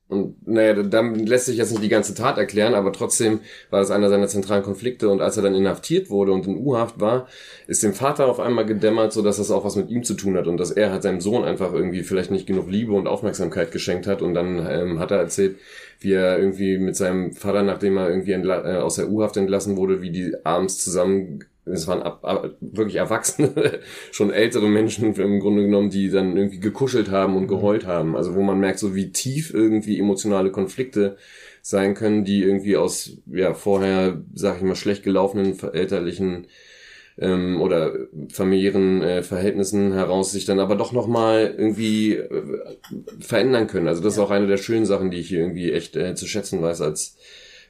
und naja, dann lässt sich jetzt nicht die ganze Tat erklären, aber trotzdem war das einer seiner zentralen Konflikte. Und als er dann inhaftiert wurde und in U-Haft war, ist dem Vater auf einmal gedämmert, so dass das auch was mit ihm zu tun hat und dass er halt seinem Sohn einfach irgendwie vielleicht nicht genug Liebe und Aufmerksamkeit geschenkt hat. Und dann ähm, hat er erzählt, wie er irgendwie mit seinem Vater, nachdem er irgendwie äh, aus der U-Haft entlassen wurde, wie die abends zusammen es waren ab, ab, wirklich Erwachsene, schon ältere Menschen im Grunde genommen, die dann irgendwie gekuschelt haben und geheult haben. Also wo man merkt, so wie tief irgendwie emotionale Konflikte sein können, die irgendwie aus ja vorher, sag ich mal, schlecht gelaufenen elterlichen ähm, oder familiären äh, Verhältnissen heraus sich dann aber doch nochmal irgendwie äh, verändern können. Also das ist auch eine der schönen Sachen, die ich hier irgendwie echt äh, zu schätzen weiß als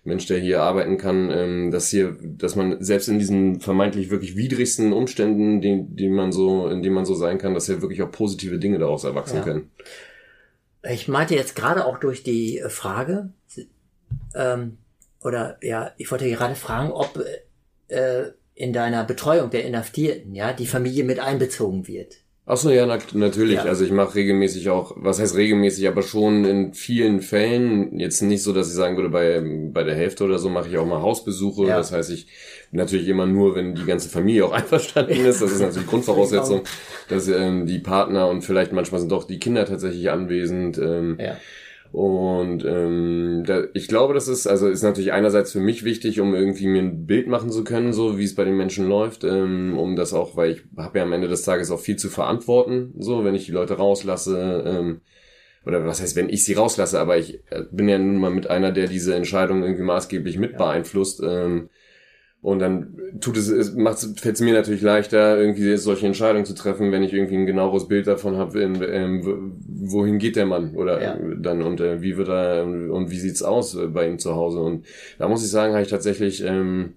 Mensch, der hier arbeiten kann, ähm, dass hier, dass man selbst in diesen vermeintlich wirklich widrigsten Umständen, die, die man so, in denen man so sein kann, dass hier wirklich auch positive Dinge daraus erwachsen ja. können. Ich meinte jetzt gerade auch durch die Frage, ähm, oder ja, ich wollte gerade fragen, ob äh, in deiner Betreuung der Inhaftierten, ja, die Familie mit einbezogen wird. Ach so, ja, na, natürlich. Ja. Also ich mache regelmäßig auch, was heißt regelmäßig, aber schon in vielen Fällen, jetzt nicht so, dass ich sagen würde, bei, bei der Hälfte oder so mache ich auch mal Hausbesuche. Ja. Das heißt, ich natürlich immer nur, wenn die ganze Familie auch einverstanden ist. Das ist natürlich Grundvoraussetzung, dass ähm, die Partner und vielleicht manchmal sind doch die Kinder tatsächlich anwesend. Ähm, ja. Und ähm, da, ich glaube, das ist, also ist natürlich einerseits für mich wichtig, um irgendwie mir ein Bild machen zu können, so wie es bei den Menschen läuft, ähm, um das auch, weil ich habe ja am Ende des Tages auch viel zu verantworten, so wenn ich die Leute rauslasse, ähm, oder was heißt, wenn ich sie rauslasse, aber ich äh, bin ja nun mal mit einer, der diese Entscheidung irgendwie maßgeblich mit beeinflusst. Ähm, und dann tut es, es macht, fällt es mir natürlich leichter, irgendwie solche Entscheidungen zu treffen, wenn ich irgendwie ein genaueres Bild davon habe, ähm, wohin geht der Mann oder ja. dann und äh, wie wird er und wie sieht's aus äh, bei ihm zu Hause. Und da muss ich sagen, habe ich tatsächlich ähm,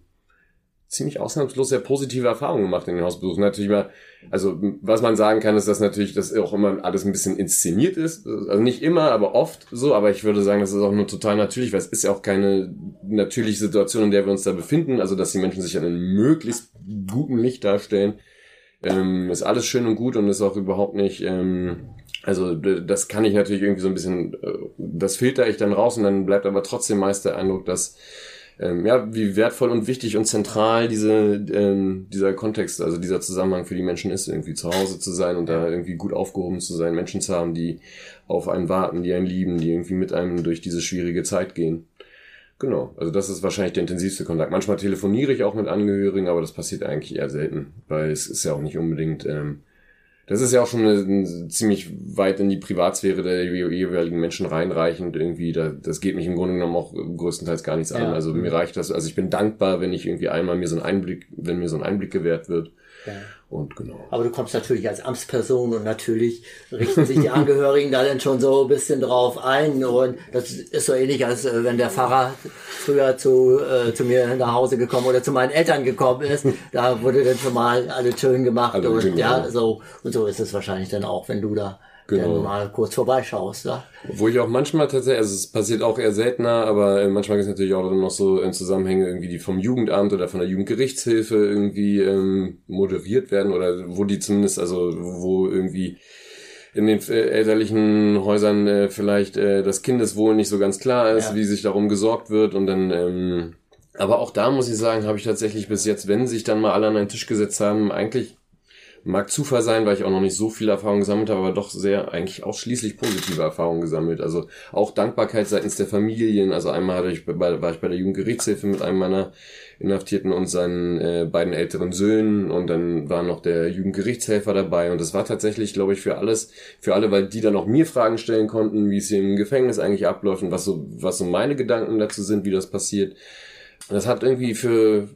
ziemlich ausnahmslos sehr positive Erfahrungen gemacht in den Hausbesuchen. Natürlich mal, also was man sagen kann, ist, dass natürlich das auch immer alles ein bisschen inszeniert ist. Also nicht immer, aber oft so. Aber ich würde sagen, das ist auch nur total natürlich, weil es ist ja auch keine natürliche Situation, in der wir uns da befinden. Also dass die Menschen sich an einem möglichst guten Licht darstellen ähm, ist alles schön und gut und ist auch überhaupt nicht, ähm, also das kann ich natürlich irgendwie so ein bisschen, äh, das filter ich dann raus und dann bleibt aber trotzdem meist der Eindruck, dass ähm, ja, wie wertvoll und wichtig und zentral diese, ähm, dieser Kontext, also dieser Zusammenhang für die Menschen ist, irgendwie zu Hause zu sein und da irgendwie gut aufgehoben zu sein, Menschen zu haben, die auf einen warten, die einen lieben, die irgendwie mit einem durch diese schwierige Zeit gehen. Genau, also das ist wahrscheinlich der intensivste Kontakt. Manchmal telefoniere ich auch mit Angehörigen, aber das passiert eigentlich eher selten, weil es ist ja auch nicht unbedingt ähm, das ist ja auch schon eine, eine, ziemlich weit in die Privatsphäre der jeweiligen Menschen reinreichend irgendwie. Da, das geht mich im Grunde genommen auch größtenteils gar nichts ja. an. Also mir reicht das. Also ich bin dankbar, wenn ich irgendwie einmal mir so einen Einblick, wenn mir so ein Einblick gewährt wird. Ja. Und genau. Aber du kommst natürlich als Amtsperson und natürlich richten sich die Angehörigen da dann schon so ein bisschen drauf ein. Und das ist so ähnlich, als äh, wenn der Pfarrer früher zu, äh, zu mir nach Hause gekommen oder zu meinen Eltern gekommen ist. Da wurde dann schon mal alles schön gemacht. Also, und ja, so, und so ist es wahrscheinlich dann auch, wenn du da genau. dann mal kurz vorbeischaust. Ja? Wo ich auch manchmal tatsächlich, also es passiert auch eher seltener, aber äh, manchmal gibt es natürlich auch noch so in Zusammenhänge irgendwie, die vom Jugendamt oder von der Jugendgerichtshilfe irgendwie ähm, moderiert werden oder wo die zumindest, also wo irgendwie in den äh, elterlichen Häusern äh, vielleicht äh, das Kindeswohl nicht so ganz klar ist, ja. wie sich darum gesorgt wird und dann ähm, aber auch da muss ich sagen, habe ich tatsächlich bis jetzt, wenn sich dann mal alle an einen Tisch gesetzt haben, eigentlich Mag Zufall sein, weil ich auch noch nicht so viel Erfahrung gesammelt habe, aber doch sehr eigentlich ausschließlich positive Erfahrungen gesammelt. Also auch Dankbarkeit seitens der Familien. Also einmal hatte ich bei, war ich bei der Jugendgerichtshilfe mit einem meiner Inhaftierten und seinen äh, beiden älteren Söhnen und dann war noch der Jugendgerichtshelfer dabei und das war tatsächlich, glaube ich, für alles, für alle, weil die dann auch mir Fragen stellen konnten, wie es hier im Gefängnis eigentlich abläuft und was so, was so meine Gedanken dazu sind, wie das passiert das hat irgendwie für,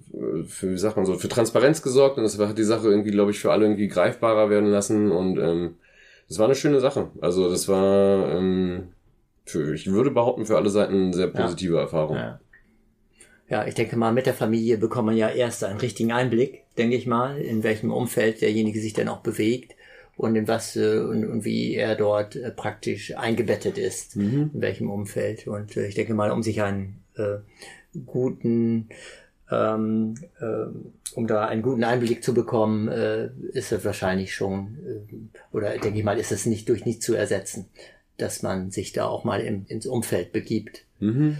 für, wie sagt man so, für Transparenz gesorgt und das hat die Sache irgendwie, glaube ich, für alle irgendwie greifbarer werden lassen und ähm, das war eine schöne Sache. Also das war, ähm, für, ich würde behaupten, für alle Seiten eine sehr positive ja. Erfahrung. Ja. ja, ich denke mal, mit der Familie bekommt man ja erst einen richtigen Einblick, denke ich mal, in welchem Umfeld derjenige sich denn auch bewegt und in was äh, und, und wie er dort äh, praktisch eingebettet ist, mhm. in welchem Umfeld. Und äh, ich denke mal, um sich einen äh, guten, ähm, äh, um da einen guten Einblick zu bekommen, äh, ist es wahrscheinlich schon, äh, oder denke ich mal, ist es nicht durch nichts zu ersetzen, dass man sich da auch mal im, ins Umfeld begibt. Mhm.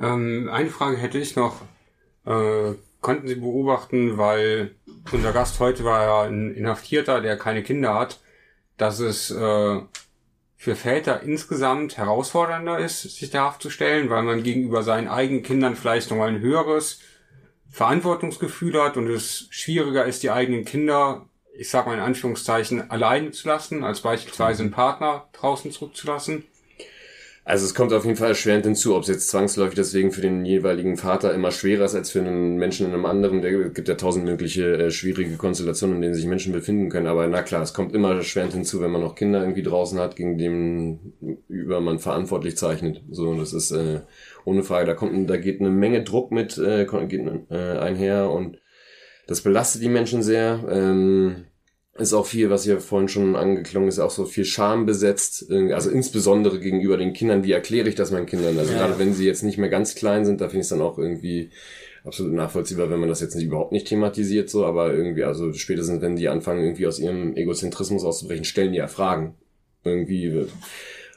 Ähm, eine Frage hätte ich noch. Äh, konnten Sie beobachten, weil unser Gast heute war ja ein Inhaftierter, der keine Kinder hat, dass es äh, für Väter insgesamt herausfordernder ist, sich der Haft zu stellen, weil man gegenüber seinen eigenen Kindern vielleicht nochmal ein höheres Verantwortungsgefühl hat und es schwieriger ist, die eigenen Kinder, ich sag mal in Anführungszeichen, alleine zu lassen, als beispielsweise einen Partner draußen zurückzulassen. Also es kommt auf jeden Fall erschwerend hinzu, ob es jetzt zwangsläufig deswegen für den jeweiligen Vater immer schwerer ist als für einen Menschen in einem anderen. Der gibt ja tausend mögliche äh, schwierige Konstellationen, in denen sich Menschen befinden können. Aber na klar, es kommt immer erschwerend hinzu, wenn man noch Kinder irgendwie draußen hat, gegen dem über man verantwortlich zeichnet. So, und das ist äh, ohne Frage. Da kommt, da geht eine Menge Druck mit äh, geht, äh, einher und das belastet die Menschen sehr. Ähm, ist auch viel, was hier vorhin schon angeklungen ist, auch so viel Scham besetzt, also insbesondere gegenüber den Kindern, wie erkläre ich das meinen Kindern? Also ja. gerade wenn sie jetzt nicht mehr ganz klein sind, da finde ich es dann auch irgendwie absolut nachvollziehbar, wenn man das jetzt nicht, überhaupt nicht thematisiert, so, aber irgendwie, also spätestens wenn die anfangen, irgendwie aus ihrem Egozentrismus auszubrechen, stellen die ja Fragen. Irgendwie.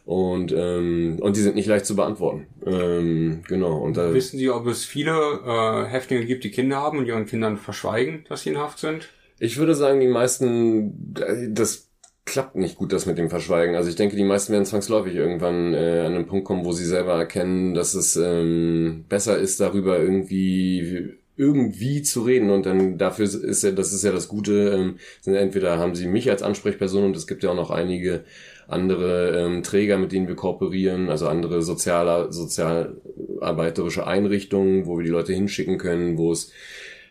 Und, ähm, und die sind nicht leicht zu beantworten. Ähm, genau. Und da, Wissen Sie, ob es viele äh, Häftlinge gibt, die Kinder haben und ihren Kindern verschweigen, dass sie in Haft sind? Ich würde sagen, die meisten, das klappt nicht gut, das mit dem Verschweigen. Also ich denke, die meisten werden zwangsläufig irgendwann äh, an einen Punkt kommen, wo sie selber erkennen, dass es ähm, besser ist, darüber irgendwie irgendwie zu reden und dann dafür ist ja, das ist ja das Gute, ähm, sind entweder haben sie mich als Ansprechperson und es gibt ja auch noch einige andere ähm, Träger, mit denen wir kooperieren, also andere sozialer, sozialarbeiterische Einrichtungen, wo wir die Leute hinschicken können, wo es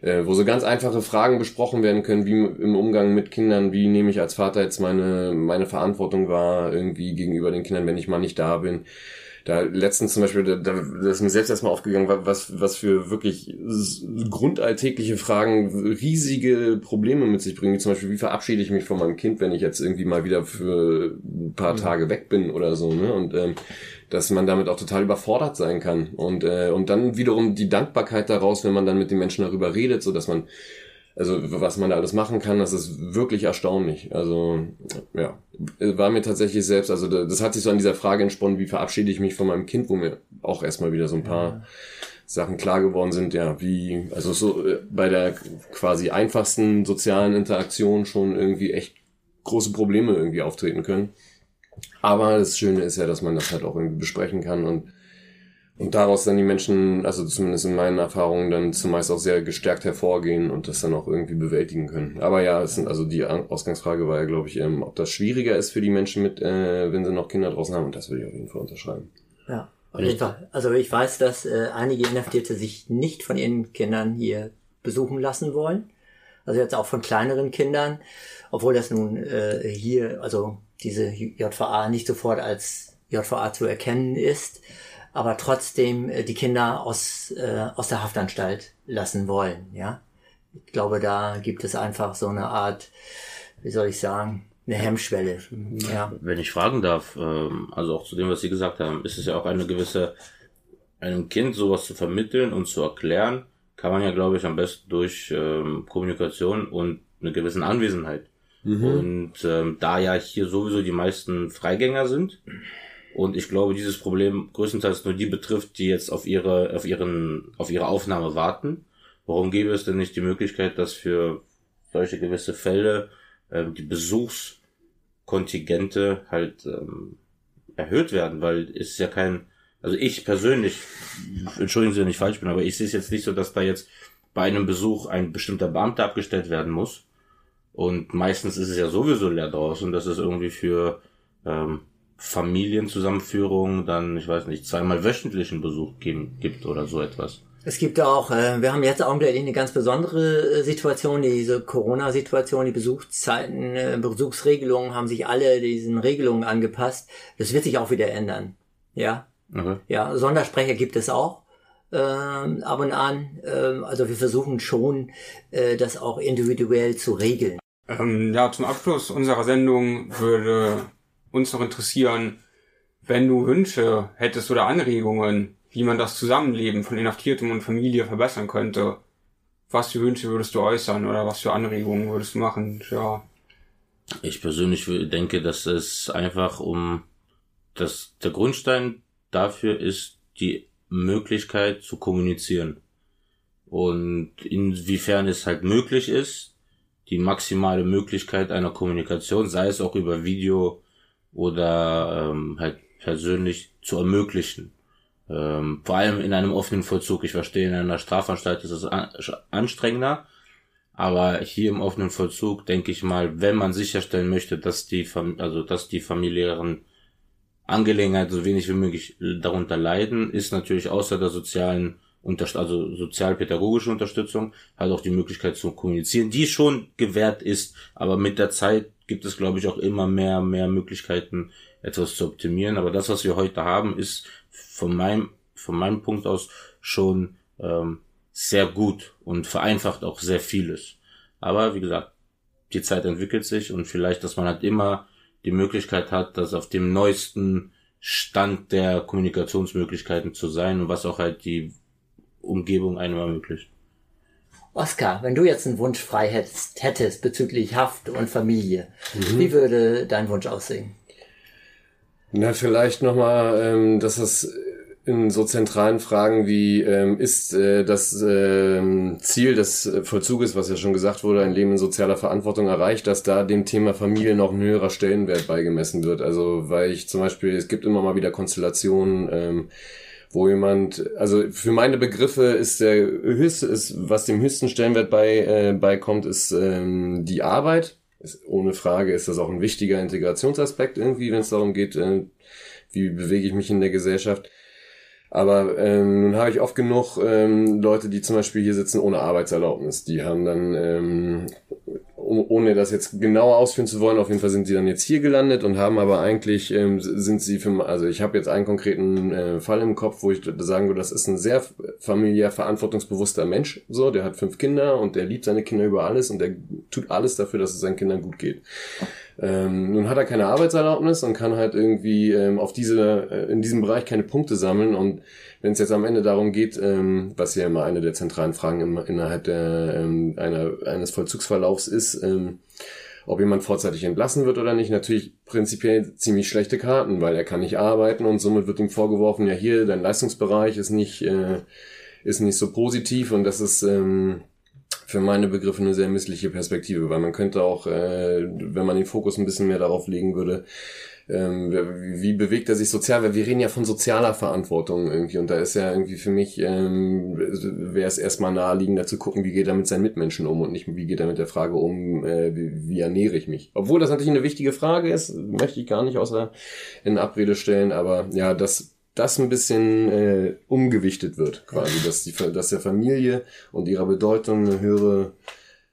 äh, wo so ganz einfache Fragen besprochen werden können, wie im Umgang mit Kindern, wie nehme ich als Vater jetzt meine, meine Verantwortung wahr, irgendwie gegenüber den Kindern, wenn ich mal nicht da bin. Da letztens zum Beispiel, da, da das ist mir selbst erstmal aufgegangen, was, was für wirklich grundalltägliche Fragen riesige Probleme mit sich bringen. Wie zum Beispiel, wie verabschiede ich mich von meinem Kind, wenn ich jetzt irgendwie mal wieder für ein paar mhm. Tage weg bin oder so. Ne? Und ähm, dass man damit auch total überfordert sein kann. Und, äh, und dann wiederum die Dankbarkeit daraus, wenn man dann mit den Menschen darüber redet, so dass man also was man da alles machen kann, das ist wirklich erstaunlich. Also ja, war mir tatsächlich selbst, also das hat sich so an dieser Frage entsponnen, wie verabschiede ich mich von meinem Kind, wo mir auch erstmal wieder so ein paar ja. Sachen klar geworden sind, ja, wie, also so äh, bei der quasi einfachsten sozialen Interaktion schon irgendwie echt große Probleme irgendwie auftreten können. Aber das Schöne ist ja, dass man das halt auch irgendwie besprechen kann und und daraus dann die Menschen, also zumindest in meinen Erfahrungen, dann zumeist auch sehr gestärkt hervorgehen und das dann auch irgendwie bewältigen können. Aber ja, es sind also die Ausgangsfrage war ja, glaube ich, ähm, ob das schwieriger ist für die Menschen mit, äh, wenn sie noch Kinder draußen haben. Und das würde ich auf jeden Fall unterschreiben. Ja, auf jeden Fall. Also ich weiß, dass äh, einige Inhaftierte sich nicht von ihren Kindern hier besuchen lassen wollen. Also jetzt auch von kleineren Kindern, obwohl das nun äh, hier, also diese JVA nicht sofort als JVA zu erkennen ist aber trotzdem äh, die Kinder aus, äh, aus der Haftanstalt lassen wollen, ja. Ich glaube, da gibt es einfach so eine Art, wie soll ich sagen, eine Hemmschwelle. Ja. Wenn ich fragen darf, ähm, also auch zu dem, was Sie gesagt haben, ist es ja auch eine gewisse, einem Kind sowas zu vermitteln und zu erklären, kann man ja, glaube ich, am besten durch ähm, Kommunikation und eine gewisse Anwesenheit. Mhm. Und ähm, da ja hier sowieso die meisten Freigänger sind, und ich glaube, dieses Problem größtenteils nur die betrifft, die jetzt auf ihre, auf ihren, auf ihre Aufnahme warten. Warum gäbe es denn nicht die Möglichkeit, dass für solche gewisse Fälle ähm, die Besuchskontingente halt ähm, erhöht werden, weil es ist ja kein, also ich persönlich, entschuldigen Sie, wenn ich falsch bin, aber ich sehe es jetzt nicht so, dass da jetzt bei einem Besuch ein bestimmter Beamter abgestellt werden muss. Und meistens ist es ja sowieso leer draußen, dass es irgendwie für ähm, Familienzusammenführung dann, ich weiß nicht, zweimal wöchentlichen Besuch geben, gibt oder so etwas. Es gibt auch, äh, wir haben jetzt augenblicklich eine ganz besondere äh, Situation, diese Corona-Situation, die Besuchszeiten, äh, Besuchsregelungen haben sich alle diesen Regelungen angepasst. Das wird sich auch wieder ändern. Ja. Okay. Ja, Sondersprecher gibt es auch äh, ab und an. Äh, also wir versuchen schon, äh, das auch individuell zu regeln. Ähm, ja, zum Abschluss unserer Sendung würde uns noch interessieren, wenn du Wünsche hättest oder Anregungen, wie man das Zusammenleben von Inhaftiertem und Familie verbessern könnte. Was für Wünsche würdest du äußern oder was für Anregungen würdest du machen? Ja. Ich persönlich denke, dass es einfach um dass der Grundstein dafür ist, die Möglichkeit zu kommunizieren. Und inwiefern es halt möglich ist, die maximale Möglichkeit einer Kommunikation, sei es auch über Video, oder ähm, halt persönlich zu ermöglichen. Ähm, vor allem in einem offenen Vollzug. Ich verstehe, in einer Strafanstalt ist es an anstrengender, aber hier im offenen Vollzug denke ich mal, wenn man sicherstellen möchte, dass die, also dass die familiären Angelegenheiten so wenig wie möglich darunter leiden, ist natürlich außer der sozialen also sozialpädagogische Unterstützung halt auch die Möglichkeit zu kommunizieren, die schon gewährt ist, aber mit der Zeit gibt es, glaube ich, auch immer mehr, mehr Möglichkeiten, etwas zu optimieren. Aber das, was wir heute haben, ist von meinem, von meinem Punkt aus schon ähm, sehr gut und vereinfacht auch sehr vieles. Aber wie gesagt, die Zeit entwickelt sich und vielleicht, dass man halt immer die Möglichkeit hat, dass auf dem neuesten Stand der Kommunikationsmöglichkeiten zu sein und was auch halt die Umgebung einem ermöglicht. Oskar, wenn du jetzt einen Wunsch frei hättest, hättest bezüglich Haft und Familie, mhm. wie würde dein Wunsch aussehen? Na, vielleicht nochmal, ähm, dass das in so zentralen Fragen wie ähm, ist äh, das ähm, Ziel des Vollzuges, was ja schon gesagt wurde, ein Leben in sozialer Verantwortung erreicht, dass da dem Thema Familie noch ein höherer Stellenwert beigemessen wird. Also weil ich zum Beispiel, es gibt immer mal wieder Konstellationen, ähm, wo jemand, also für meine Begriffe ist der höchste, ist, was dem höchsten Stellenwert bei, äh, beikommt, ist ähm, die Arbeit. Ist, ohne Frage ist das auch ein wichtiger Integrationsaspekt irgendwie, wenn es darum geht, äh, wie bewege ich mich in der Gesellschaft. Aber ähm, nun habe ich oft genug ähm, Leute, die zum Beispiel hier sitzen ohne Arbeitserlaubnis. Die haben dann ähm, ohne das jetzt genauer ausführen zu wollen, auf jeden Fall sind sie dann jetzt hier gelandet und haben aber eigentlich, ähm, sind sie für, also ich habe jetzt einen konkreten äh, Fall im Kopf, wo ich sagen würde, das ist ein sehr familiär verantwortungsbewusster Mensch, so, der hat fünf Kinder und der liebt seine Kinder über alles und der tut alles dafür, dass es seinen Kindern gut geht. Ähm, nun hat er keine Arbeitserlaubnis und kann halt irgendwie ähm, auf diese, äh, in diesem Bereich keine Punkte sammeln. Und wenn es jetzt am Ende darum geht, ähm, was ja immer eine der zentralen Fragen im, innerhalb der, ähm, einer, eines Vollzugsverlaufs ist, ähm, ob jemand vorzeitig entlassen wird oder nicht, natürlich prinzipiell ziemlich schlechte Karten, weil er kann nicht arbeiten und somit wird ihm vorgeworfen, ja hier, dein Leistungsbereich ist nicht, äh, ist nicht so positiv und das ist ähm, für meine Begriffe eine sehr missliche Perspektive, weil man könnte auch, äh, wenn man den Fokus ein bisschen mehr darauf legen würde, ähm, wie bewegt er sich sozial, weil wir reden ja von sozialer Verantwortung irgendwie. Und da ist ja irgendwie für mich, ähm, wäre es erstmal naheliegender zu gucken, wie geht er mit seinen Mitmenschen um und nicht, wie geht er mit der Frage um, äh, wie, wie ernähre ich mich. Obwohl das natürlich eine wichtige Frage ist, möchte ich gar nicht außer in Abrede stellen, aber ja, das das ein bisschen äh, umgewichtet wird, quasi, dass, die, dass der Familie und ihrer Bedeutung eine höhere,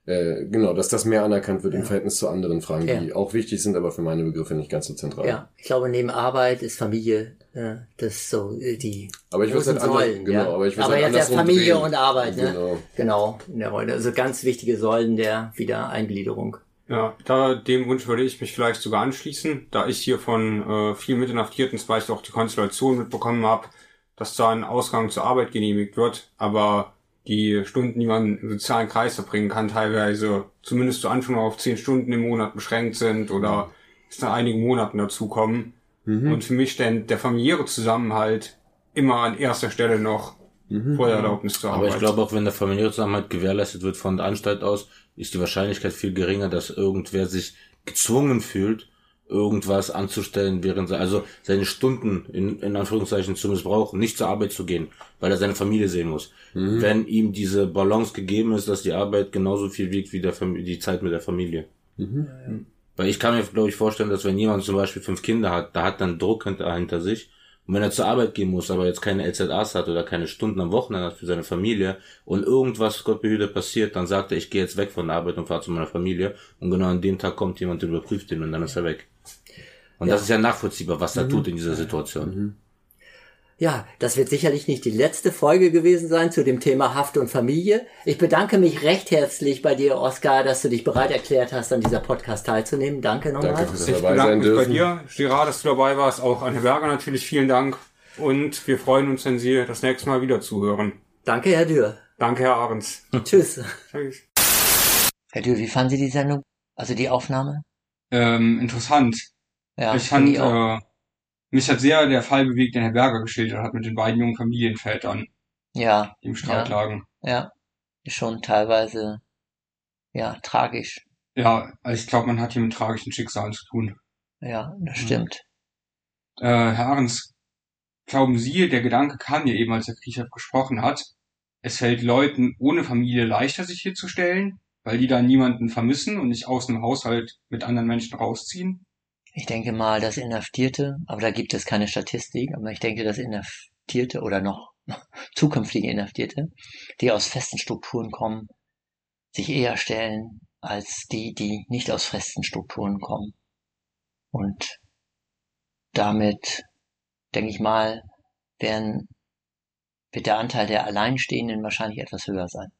äh, genau, dass das mehr anerkannt wird ja. im Verhältnis zu anderen Fragen, ja. die auch wichtig sind, aber für meine Begriffe nicht ganz so zentral. Ja, ich glaube, neben Arbeit ist Familie äh, das so äh, die aber ich großen halt Säulen. Genau, ja. aber ich aber halt jetzt ja Familie drehen. und Arbeit, ne? Genau. genau, in der Rolle. Also ganz wichtige Säulen der Wiedereingliederung. Ja, da dem Wunsch würde ich mich vielleicht sogar anschließen, da ich hier von äh, vielen Mitinhaftierten zum Beispiel auch die Konstellation mitbekommen habe, dass da ein Ausgang zur Arbeit genehmigt wird, aber die Stunden, die man im sozialen Kreis verbringen kann, teilweise zumindest zu Anfang auf zehn Stunden im Monat beschränkt sind oder es nach einigen Monaten dazukommen. Mhm. Und für mich steht der familiäre Zusammenhalt immer an erster Stelle noch mhm. vor der Erlaubnis zur Arbeit. Aber ich glaube auch, wenn der familiäre Zusammenhalt gewährleistet wird von der Anstalt aus, ist die Wahrscheinlichkeit viel geringer, dass irgendwer sich gezwungen fühlt, irgendwas anzustellen, während er, also seine Stunden in, in Anführungszeichen zu missbrauchen, nicht zur Arbeit zu gehen, weil er seine Familie sehen muss. Mhm. Wenn ihm diese Balance gegeben ist, dass die Arbeit genauso viel wiegt wie der die Zeit mit der Familie. Mhm. Weil ich kann mir, glaube ich, vorstellen, dass wenn jemand zum Beispiel fünf Kinder hat, da hat dann Druck hinter, hinter sich und wenn er zur Arbeit gehen muss, aber jetzt keine LZAs hat oder keine Stunden am Wochenende hat für seine Familie und irgendwas, Gott behüte, passiert, dann sagt er, ich gehe jetzt weg von der Arbeit und fahre zu meiner Familie und genau an dem Tag kommt jemand und überprüft ihn und dann ist er weg. Und ja. das ist ja nachvollziehbar, was er mhm. tut in dieser Situation. Mhm. Ja, das wird sicherlich nicht die letzte Folge gewesen sein zu dem Thema Haft und Familie. Ich bedanke mich recht herzlich bei dir, Oskar, dass du dich bereit erklärt hast, an dieser Podcast teilzunehmen. Danke nochmal. Danke dabei ich bedanke mich dürfen. bei dir, Girard, dass du dabei warst. Auch an Herr Berger natürlich vielen Dank. Und wir freuen uns, wenn Sie das nächste Mal wieder zuhören. Danke, Herr Dürr. Danke, Herr Ahrens. Tschüss. Tschüss. Herr Dürr, wie fanden Sie die Sendung? Also die Aufnahme? Ähm, interessant. Ja, ich fand, äh, mich hat sehr der Fall bewegt, den Herr Berger geschildert hat mit den beiden jungen Familienvätern. Ja. Die im Streit ja, lagen. Ja. Ist schon teilweise, ja, tragisch. Ja, also ich glaube, man hat hier mit tragischen Schicksalen zu tun. Ja, das stimmt. Äh, Herr Ahrens, glauben Sie, der Gedanke kam ja eben, als Herr Kriechhoff gesprochen hat, es fällt Leuten ohne Familie leichter, sich hier zu stellen, weil die da niemanden vermissen und nicht aus dem Haushalt mit anderen Menschen rausziehen? Ich denke mal, dass Inhaftierte, aber da gibt es keine Statistik, aber ich denke, dass Inhaftierte oder noch zukünftige Inhaftierte, die aus festen Strukturen kommen, sich eher stellen als die, die nicht aus festen Strukturen kommen. Und damit, denke ich mal, werden, wird der Anteil der Alleinstehenden wahrscheinlich etwas höher sein.